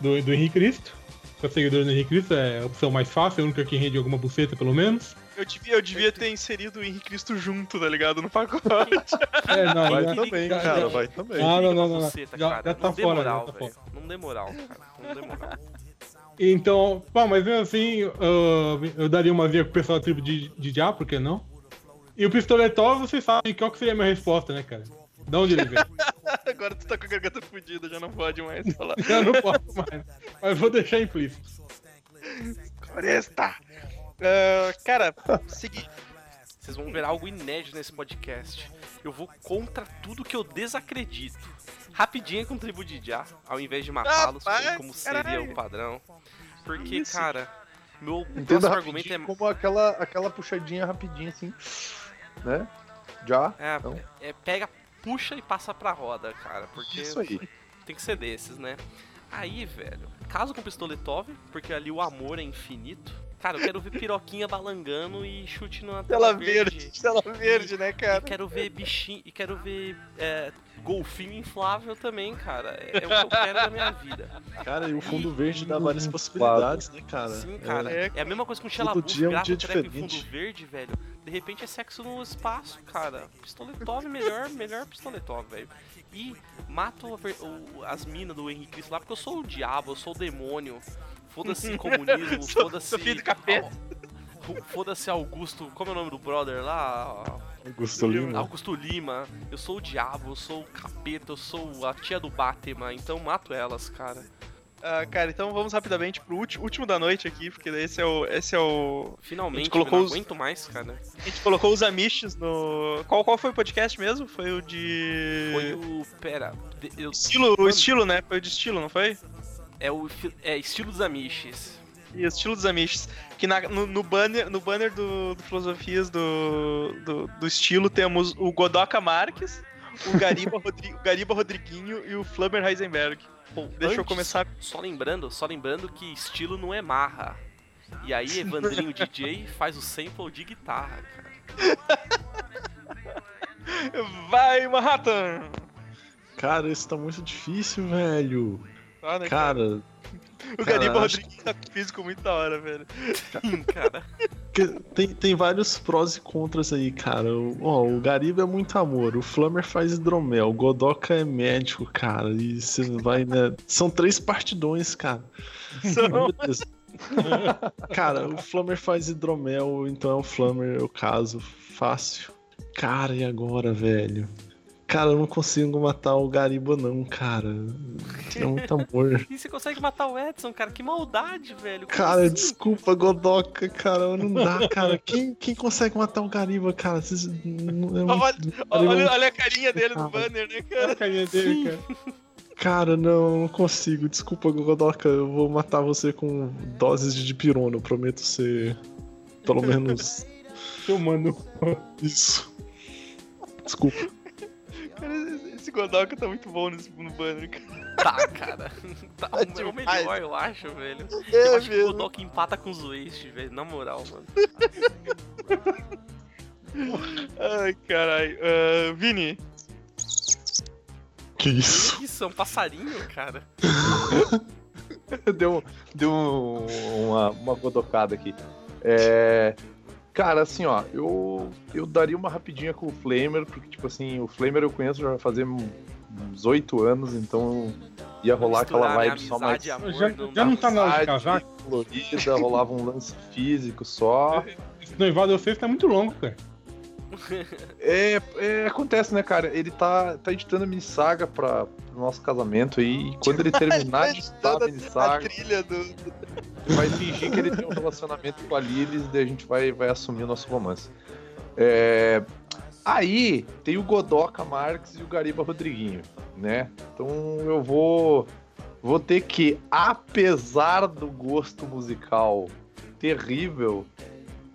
do, do Henrique Cristo. Com seguidores do Henrique Cristo é a opção mais fácil, a única que rende alguma buceta, pelo menos. Eu devia, eu devia ter inserido o Henrique Cristo junto, tá ligado? No pacote. É, não, Vai já- também, cara, já- vai também. Não, não, não, não. não. Buceta, Já, cara. já tá não fora, moral, já tá fora. Não dê moral, cara. Não dê moral. Então, bom, mas mesmo assim, ah, eu daria uma via pro pessoal da tribo de, de Já, por que não? E o Pistoletov, vocês sabem qual que seria a minha resposta, né, cara? De onde ele veio? Agora tu tá com a garganta fudida, já não pode mais falar. eu não posso mais. Mas vou deixar implícito. Floresta! Ah, cara, seguinte. Vocês vão ver algo inédito nesse podcast. Eu vou contra tudo que eu desacredito. Rapidinho com o tribo de Já, ao invés de matá-los, Rapaz, como seria caralho. o padrão. Porque, Isso. cara, meu Entenda próximo argumento é. como aquela, aquela puxadinha rapidinha assim. Né? Já. É, Então. é, pega, puxa e passa pra roda, cara. Porque Isso aí. tem que ser desses, né? Aí, velho, caso com Pistoletov, porque ali o amor é infinito. Cara, eu quero ver piroquinha balangando e chute na Tela verde, tela verde, né, E cara? quero ver bichinho, e quero ver é, golfinho inflável também, cara. É, é o que eu quero da minha vida. Cara, e o fundo verde dá várias possibilidades, né, cara? Sim, cara. É, É, a mesma coisa com todo Xelabuf, dia é um grava dia o trap em diferente. fundo verde, velho. De repente é sexo no espaço, cara. Pistoletov, melhor, melhor Pistoletov, velho. E mato o- as minas do Henrique Cristo lá, porque eu sou o diabo, eu sou o demônio. Foda-se comunismo, foda-se. sou filho do capeta. Foda-se Augusto. Como é o nome do brother lá? Augusto Lima. Augusto Lima. Eu sou o diabo, eu sou o capeta, eu sou a tia do Batman, então mato elas, cara. Ah, cara, então vamos rapidamente pro último da noite aqui, porque esse é o. Esse é o. Finalmente, colocou eu não os- aguento mais, cara. A gente colocou os Amishes no. Qual, qual foi o podcast mesmo? Foi o de. Foi o. Pera. de- Eu, Estilo, o estilo, né? Foi o de estilo, não foi? É o é estilo dos Amish. E o estilo dos Amishes. Que na- no, no banner, no banner do, do Filosofias do, do, do estilo temos o Godoka Marques, o Gariba, Rodri- o Gariba Rodriguinho e o Flummer Heisenberg. Bom, Deixa eu antes, começar. Só lembrando, só lembrando que estilo não é marra. E aí, Evandrinho DJ faz o sample de guitarra, cara. Vai, Manhattan! Cara, isso tá muito difícil, velho. Tá, né, Cara, o Gariba cara, acho Rodriguinho tá com físico muito da hora, velho. Sim, cara. tem, tem vários prós e contras aí, cara. O, ó, o Gariba é muito amor, o Flammer faz hidromel, o Godoka é médico, cara. E você vai, né? São três partidões, cara. São- Beleza. Cara, o Flammer faz hidromel, então é o Flammer, o caso. Fácil. Cara, e agora, velho? Cara, eu não consigo matar o Gariba, não, cara. É muito amor. E você consegue matar o Edson, cara? Que maldade, velho. Como Cara, assim? desculpa, Godoka, cara, não dá, cara. Quem, quem consegue matar o Gariba, cara? Vocês, não- é muito- Olha, olha, é olha a carinha dele no Ah, banner, né, Olha cara? a carinha dele, cara. Cara, não, não consigo. Desculpa, Godoka, eu vou matar você com doses de dipirona. Eu prometo ser pelo menos Tomando. isso. Desculpa. Cara, esse- Godoka tá muito bom nesse, no banner, cara. Tá, cara. Tá, Tá o- é o demais. melhor, eu acho, velho. É eu acho que o Godok empata com os Waste, velho. Na moral, mano. Ai, caralho. Ah, Vini, Que isso? Isso, é um passarinho, cara. deu deu uma, uma godocada aqui. É, cara, assim, ó, eu, eu daria uma rapidinha com o Flamer, porque, tipo assim, o Flamer eu conheço já fazer uns 8 anos, então ia rolar aquela Misturar, né, vibe só mais amor, Já, não já não tá na hora de casar? colorida, rolava um lance físico só. Esse noivado de vocês tá muito longo, cara. É, é, acontece, né, cara? Ele tá, tá editando a mini-saga pra, pro nosso casamento aí, e quando ele terminar de editar a Toda a trilha do. ele vai fingir que ele tem um relacionamento com a Lilith, daí a gente vai, vai assumir o nosso romance. É, Aí tem o Godoka Marques e o Gariba Rodriguinho, né? Então eu vou vou ter que, apesar do gosto musical terrível,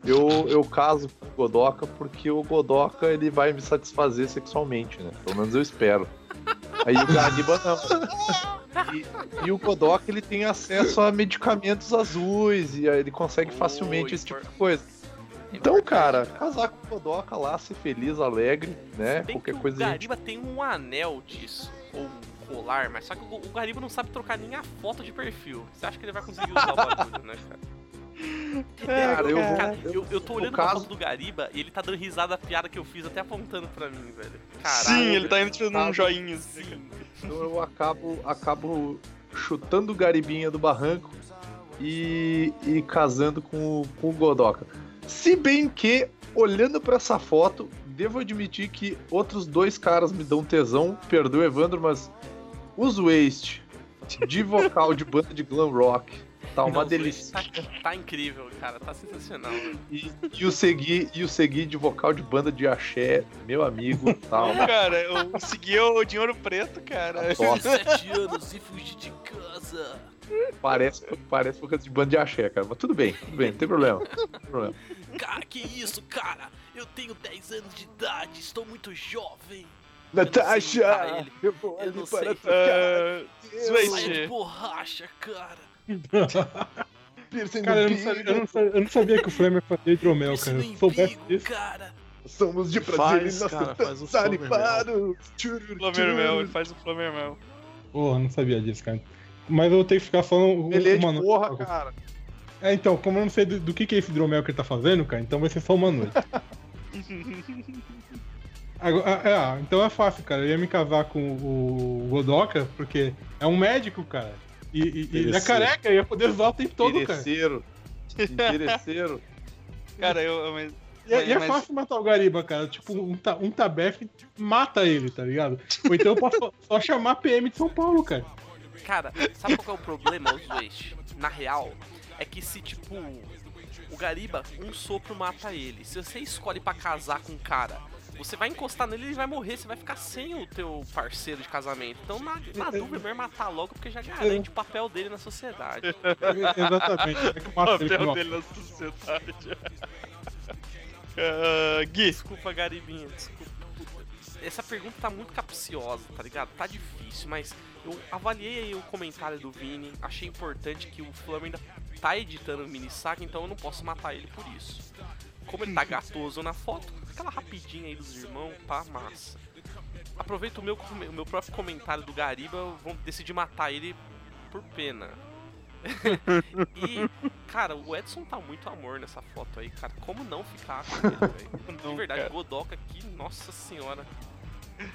eu, eu caso com o Godoka porque o Godoka ele vai me satisfazer sexualmente, né? Pelo menos eu espero. Aí o Gariba não. E, e o Godoka ele tem acesso a medicamentos azuis e aí ele consegue facilmente Oh, esse tipo de coisa. Então, cara, casar com o Godoka lá, ser feliz, alegre, né? Qualquer que coisa. o a gente- Gariba tem um anel disso, ou um colar, mas só que o, o Gariba não sabe trocar nem a foto de perfil. Você acha que ele vai conseguir usar o bagulho, né, cara? Cara, eu vou. Cara, eu, eu tô olhando pra caso- foto do Gariba e ele tá dando risada da piada que eu fiz, até apontando pra mim, velho. Caralho. Sim, ele tá indo tirando um joinha. assim. Sim. Então eu acabo, acabo chutando o Garibinha do barranco e, e casando com, o- com o Godoka. Se bem que, olhando pra essa foto, devo admitir que outros dois caras me dão tesão, perdoa Evandro, mas os Waste de vocal de banda de glam rock tá uma Não, delícia. Tá, tá incrível, cara. Tá sensacional. E, e o Segui e o Segui de vocal de banda de axé, meu amigo, tá Não, uma cara, eu segui o Dinheiro Preto, cara. Sete anos e fugi de casa. Parece, parece música de banda de axé, cara. Mas tudo bem, tudo bem, não tem problema. Não tem problema. Cara, que isso, cara? Eu tenho 10 anos de idade, estou muito jovem. Natasha, ele. eu vou Eu ali não para sei. tocar. Ah, Saia de borracha, cara. Piercing Cara, eu não, sabia, eu, não sabia, eu não sabia que o Flamer fazia hidromel, cara. Se eu soubesse disso. cara. Somos de prazer Faz, cara, faz o. Flamermel, ele faz o Flamermel. Porra, não sabia disso, cara. Mas eu vou ter que ficar falando Ele é de noite. porra, cara. É, então, como eu não sei do, do que, que é esse hidromel que ele tá fazendo, cara, então vai ser só uma noite. Agora, é, ah, então é fácil, cara. Eu ia me casar com o Godoka, porque é um médico, cara. E, e- e ele é Interesseiro. careca, ia poder usar o tempo todo, cara. Interesseiro. Interesseiro. Cara, eu. eu- mas- E é, e é Mas- fácil matar o Gariba, cara. Tipo, um, um tabefe mata ele, tá ligado? Ou então eu posso só- chamar a PM de São Paulo, cara. Cara, sabe qual que é o problema, os Waste? Na real, é que se, tipo, o Gariba, um sopro mata ele. Se você escolhe pra casar com um cara, você vai encostar nele e ele vai morrer, você vai ficar sem o teu parceiro de casamento. Então, na, na dúvida, é melhor matar logo, porque já garante o papel dele na sociedade. Exatamente. É O papel dele na sociedade. Ah, Gui, Desculpa, Garibinha, desculpa. Essa pergunta tá muito capciosa, tá ligado? Tá difícil, mas eu avaliei aí o comentário do Vini, achei importante que o Flamengo ainda tá editando o mini saga, então eu não posso matar ele por isso. Como ele tá gatoso na foto, aquela rapidinha aí dos irmãos, tá massa. Aproveito o meu, o meu próprio comentário do Gariba, vou decidir matar ele por pena. e, cara, o Edson tá muito amor nessa foto aí, cara. Como não ficar com ele, velho? De verdade, cara. Godoka aqui, nossa senhora.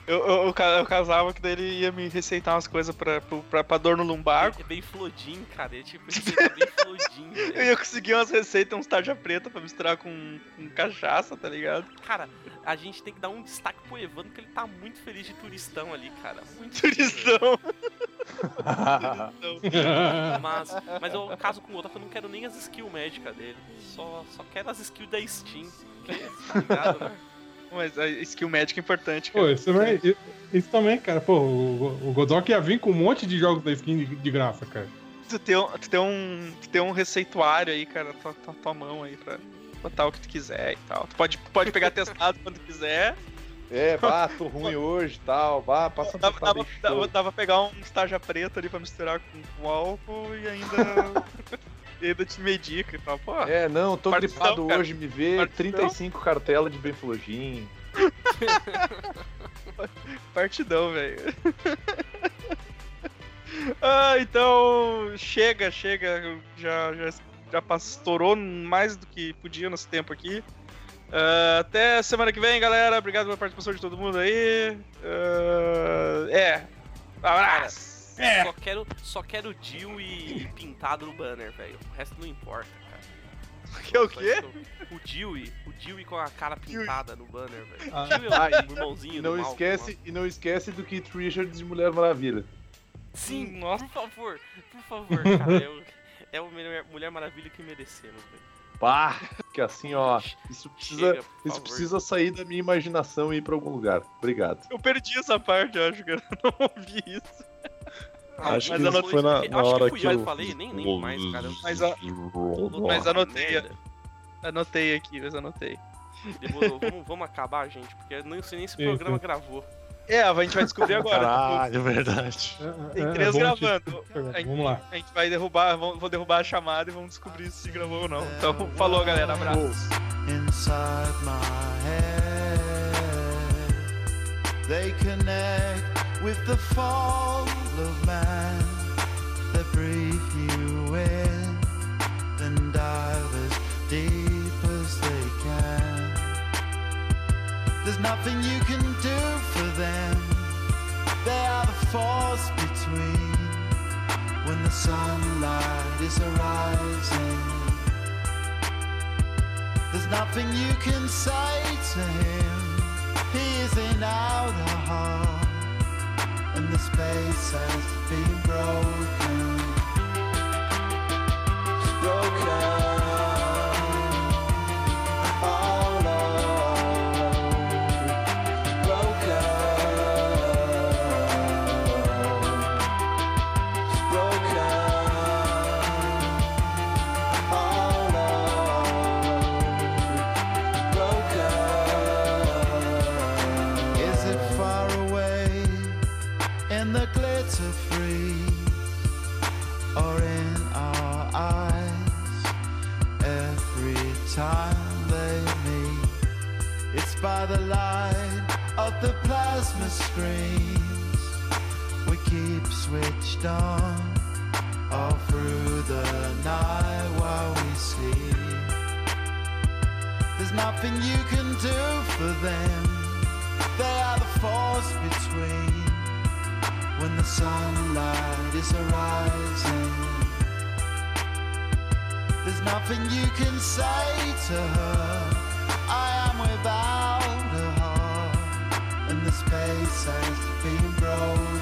Eu, eu, eu, eu casava que daí ele ia me receitar umas coisas pra, pra, pra dor no lumbar. É bem flodinho, cara. É tipo, ele tá bem flodinho, Eu ia conseguir umas receitas, uns tarja preta pra misturar com, com cachaça, tá ligado? Cara, a gente tem que dar um destaque pro Evandro, porque ele tá muito feliz de turistão ali, cara. Muito Turistão. Mas, mas eu caso com o Godoka, eu não quero nem as skills médicas dele. Só, só quero as skills da Steam. Que, tá ligado, né? Mas a skill médica é importante, Pô, cara. isso também, isso também, cara. Pô, o, o Godoka ia vir com um monte de jogos da skin de, de graça, cara. Tu tem, um- tu, tem um, tu tem um receituário aí, cara, tua, tua, tua mão aí pra botar o que tu quiser e tal. Tu pode, pode pegar testado quando quiser. É, vá, tô ruim hoje e tal. Vá, passa um Dava, dava, dava, dava pra pegar um estágio preto ali pra misturar com, com álcool e ainda. ainda te medica e tal. Pô, É, não, tô gripado cara. hoje, me vê Partidão. 35 cartelas de Benflogin. partidão, velho. ah, então. Chega, chega. Já, já, já passou, estourou mais do que podia nesse tempo aqui. Ah, até semana que vem, galera. Obrigado pela participação de todo mundo aí. Ah, é. Abraço. É. Só quero, só quero Jill e pintado no banner, velho. O resto não importa, cara. Que é o quê? O Dewey, o Dewey com a cara pintada no banner, velho. Ah. O Dewey é o irmãozinho E do não Malcolm, esquece, e não esquece do Keith Richards de Mulher Maravilha. Sim, Nossa. por favor, por favor, cara. É o, é o Mulher, Maravilha que merecemos, velho. Pá! Que assim, ó. Isso precisa, Chega, isso favor. precisa sair da minha imaginação e ir pra algum lugar. Obrigado. Eu perdi essa parte, eu acho que eu não ouvi isso. Acho mas que anotei- foi na, Eu na acho hora que fui que eu falei, nem lembro mais, cara. Mas, a- mas anotei, anotei aqui, mas anotei. Demorou, vamos, vamos acabar, gente, porque eu não sei nem se o programa gravou. É, a gente vai descobrir agora. Caralho, é verdade. Tem É, é três te- gravando. Vamos lá. A gente vai derrubar, vou derrubar a chamada e vamos descobrir se gravou ou não. Então, falou, galera. Abraço. inside my head. They connect with the fall of man. They breathe you in, then dive as deep as they can. There's nothing you can do for them. They are the force between when the sunlight is arising. There's nothing you can say to him. He is in our heart, and the space has been broken. Broken. By the light of the plasma screens we keep switched on all through the night while we sleep. There's nothing you can do for them. They are the force between when the sunlight is arising. There's nothing you can say to her. I am without a heart, and the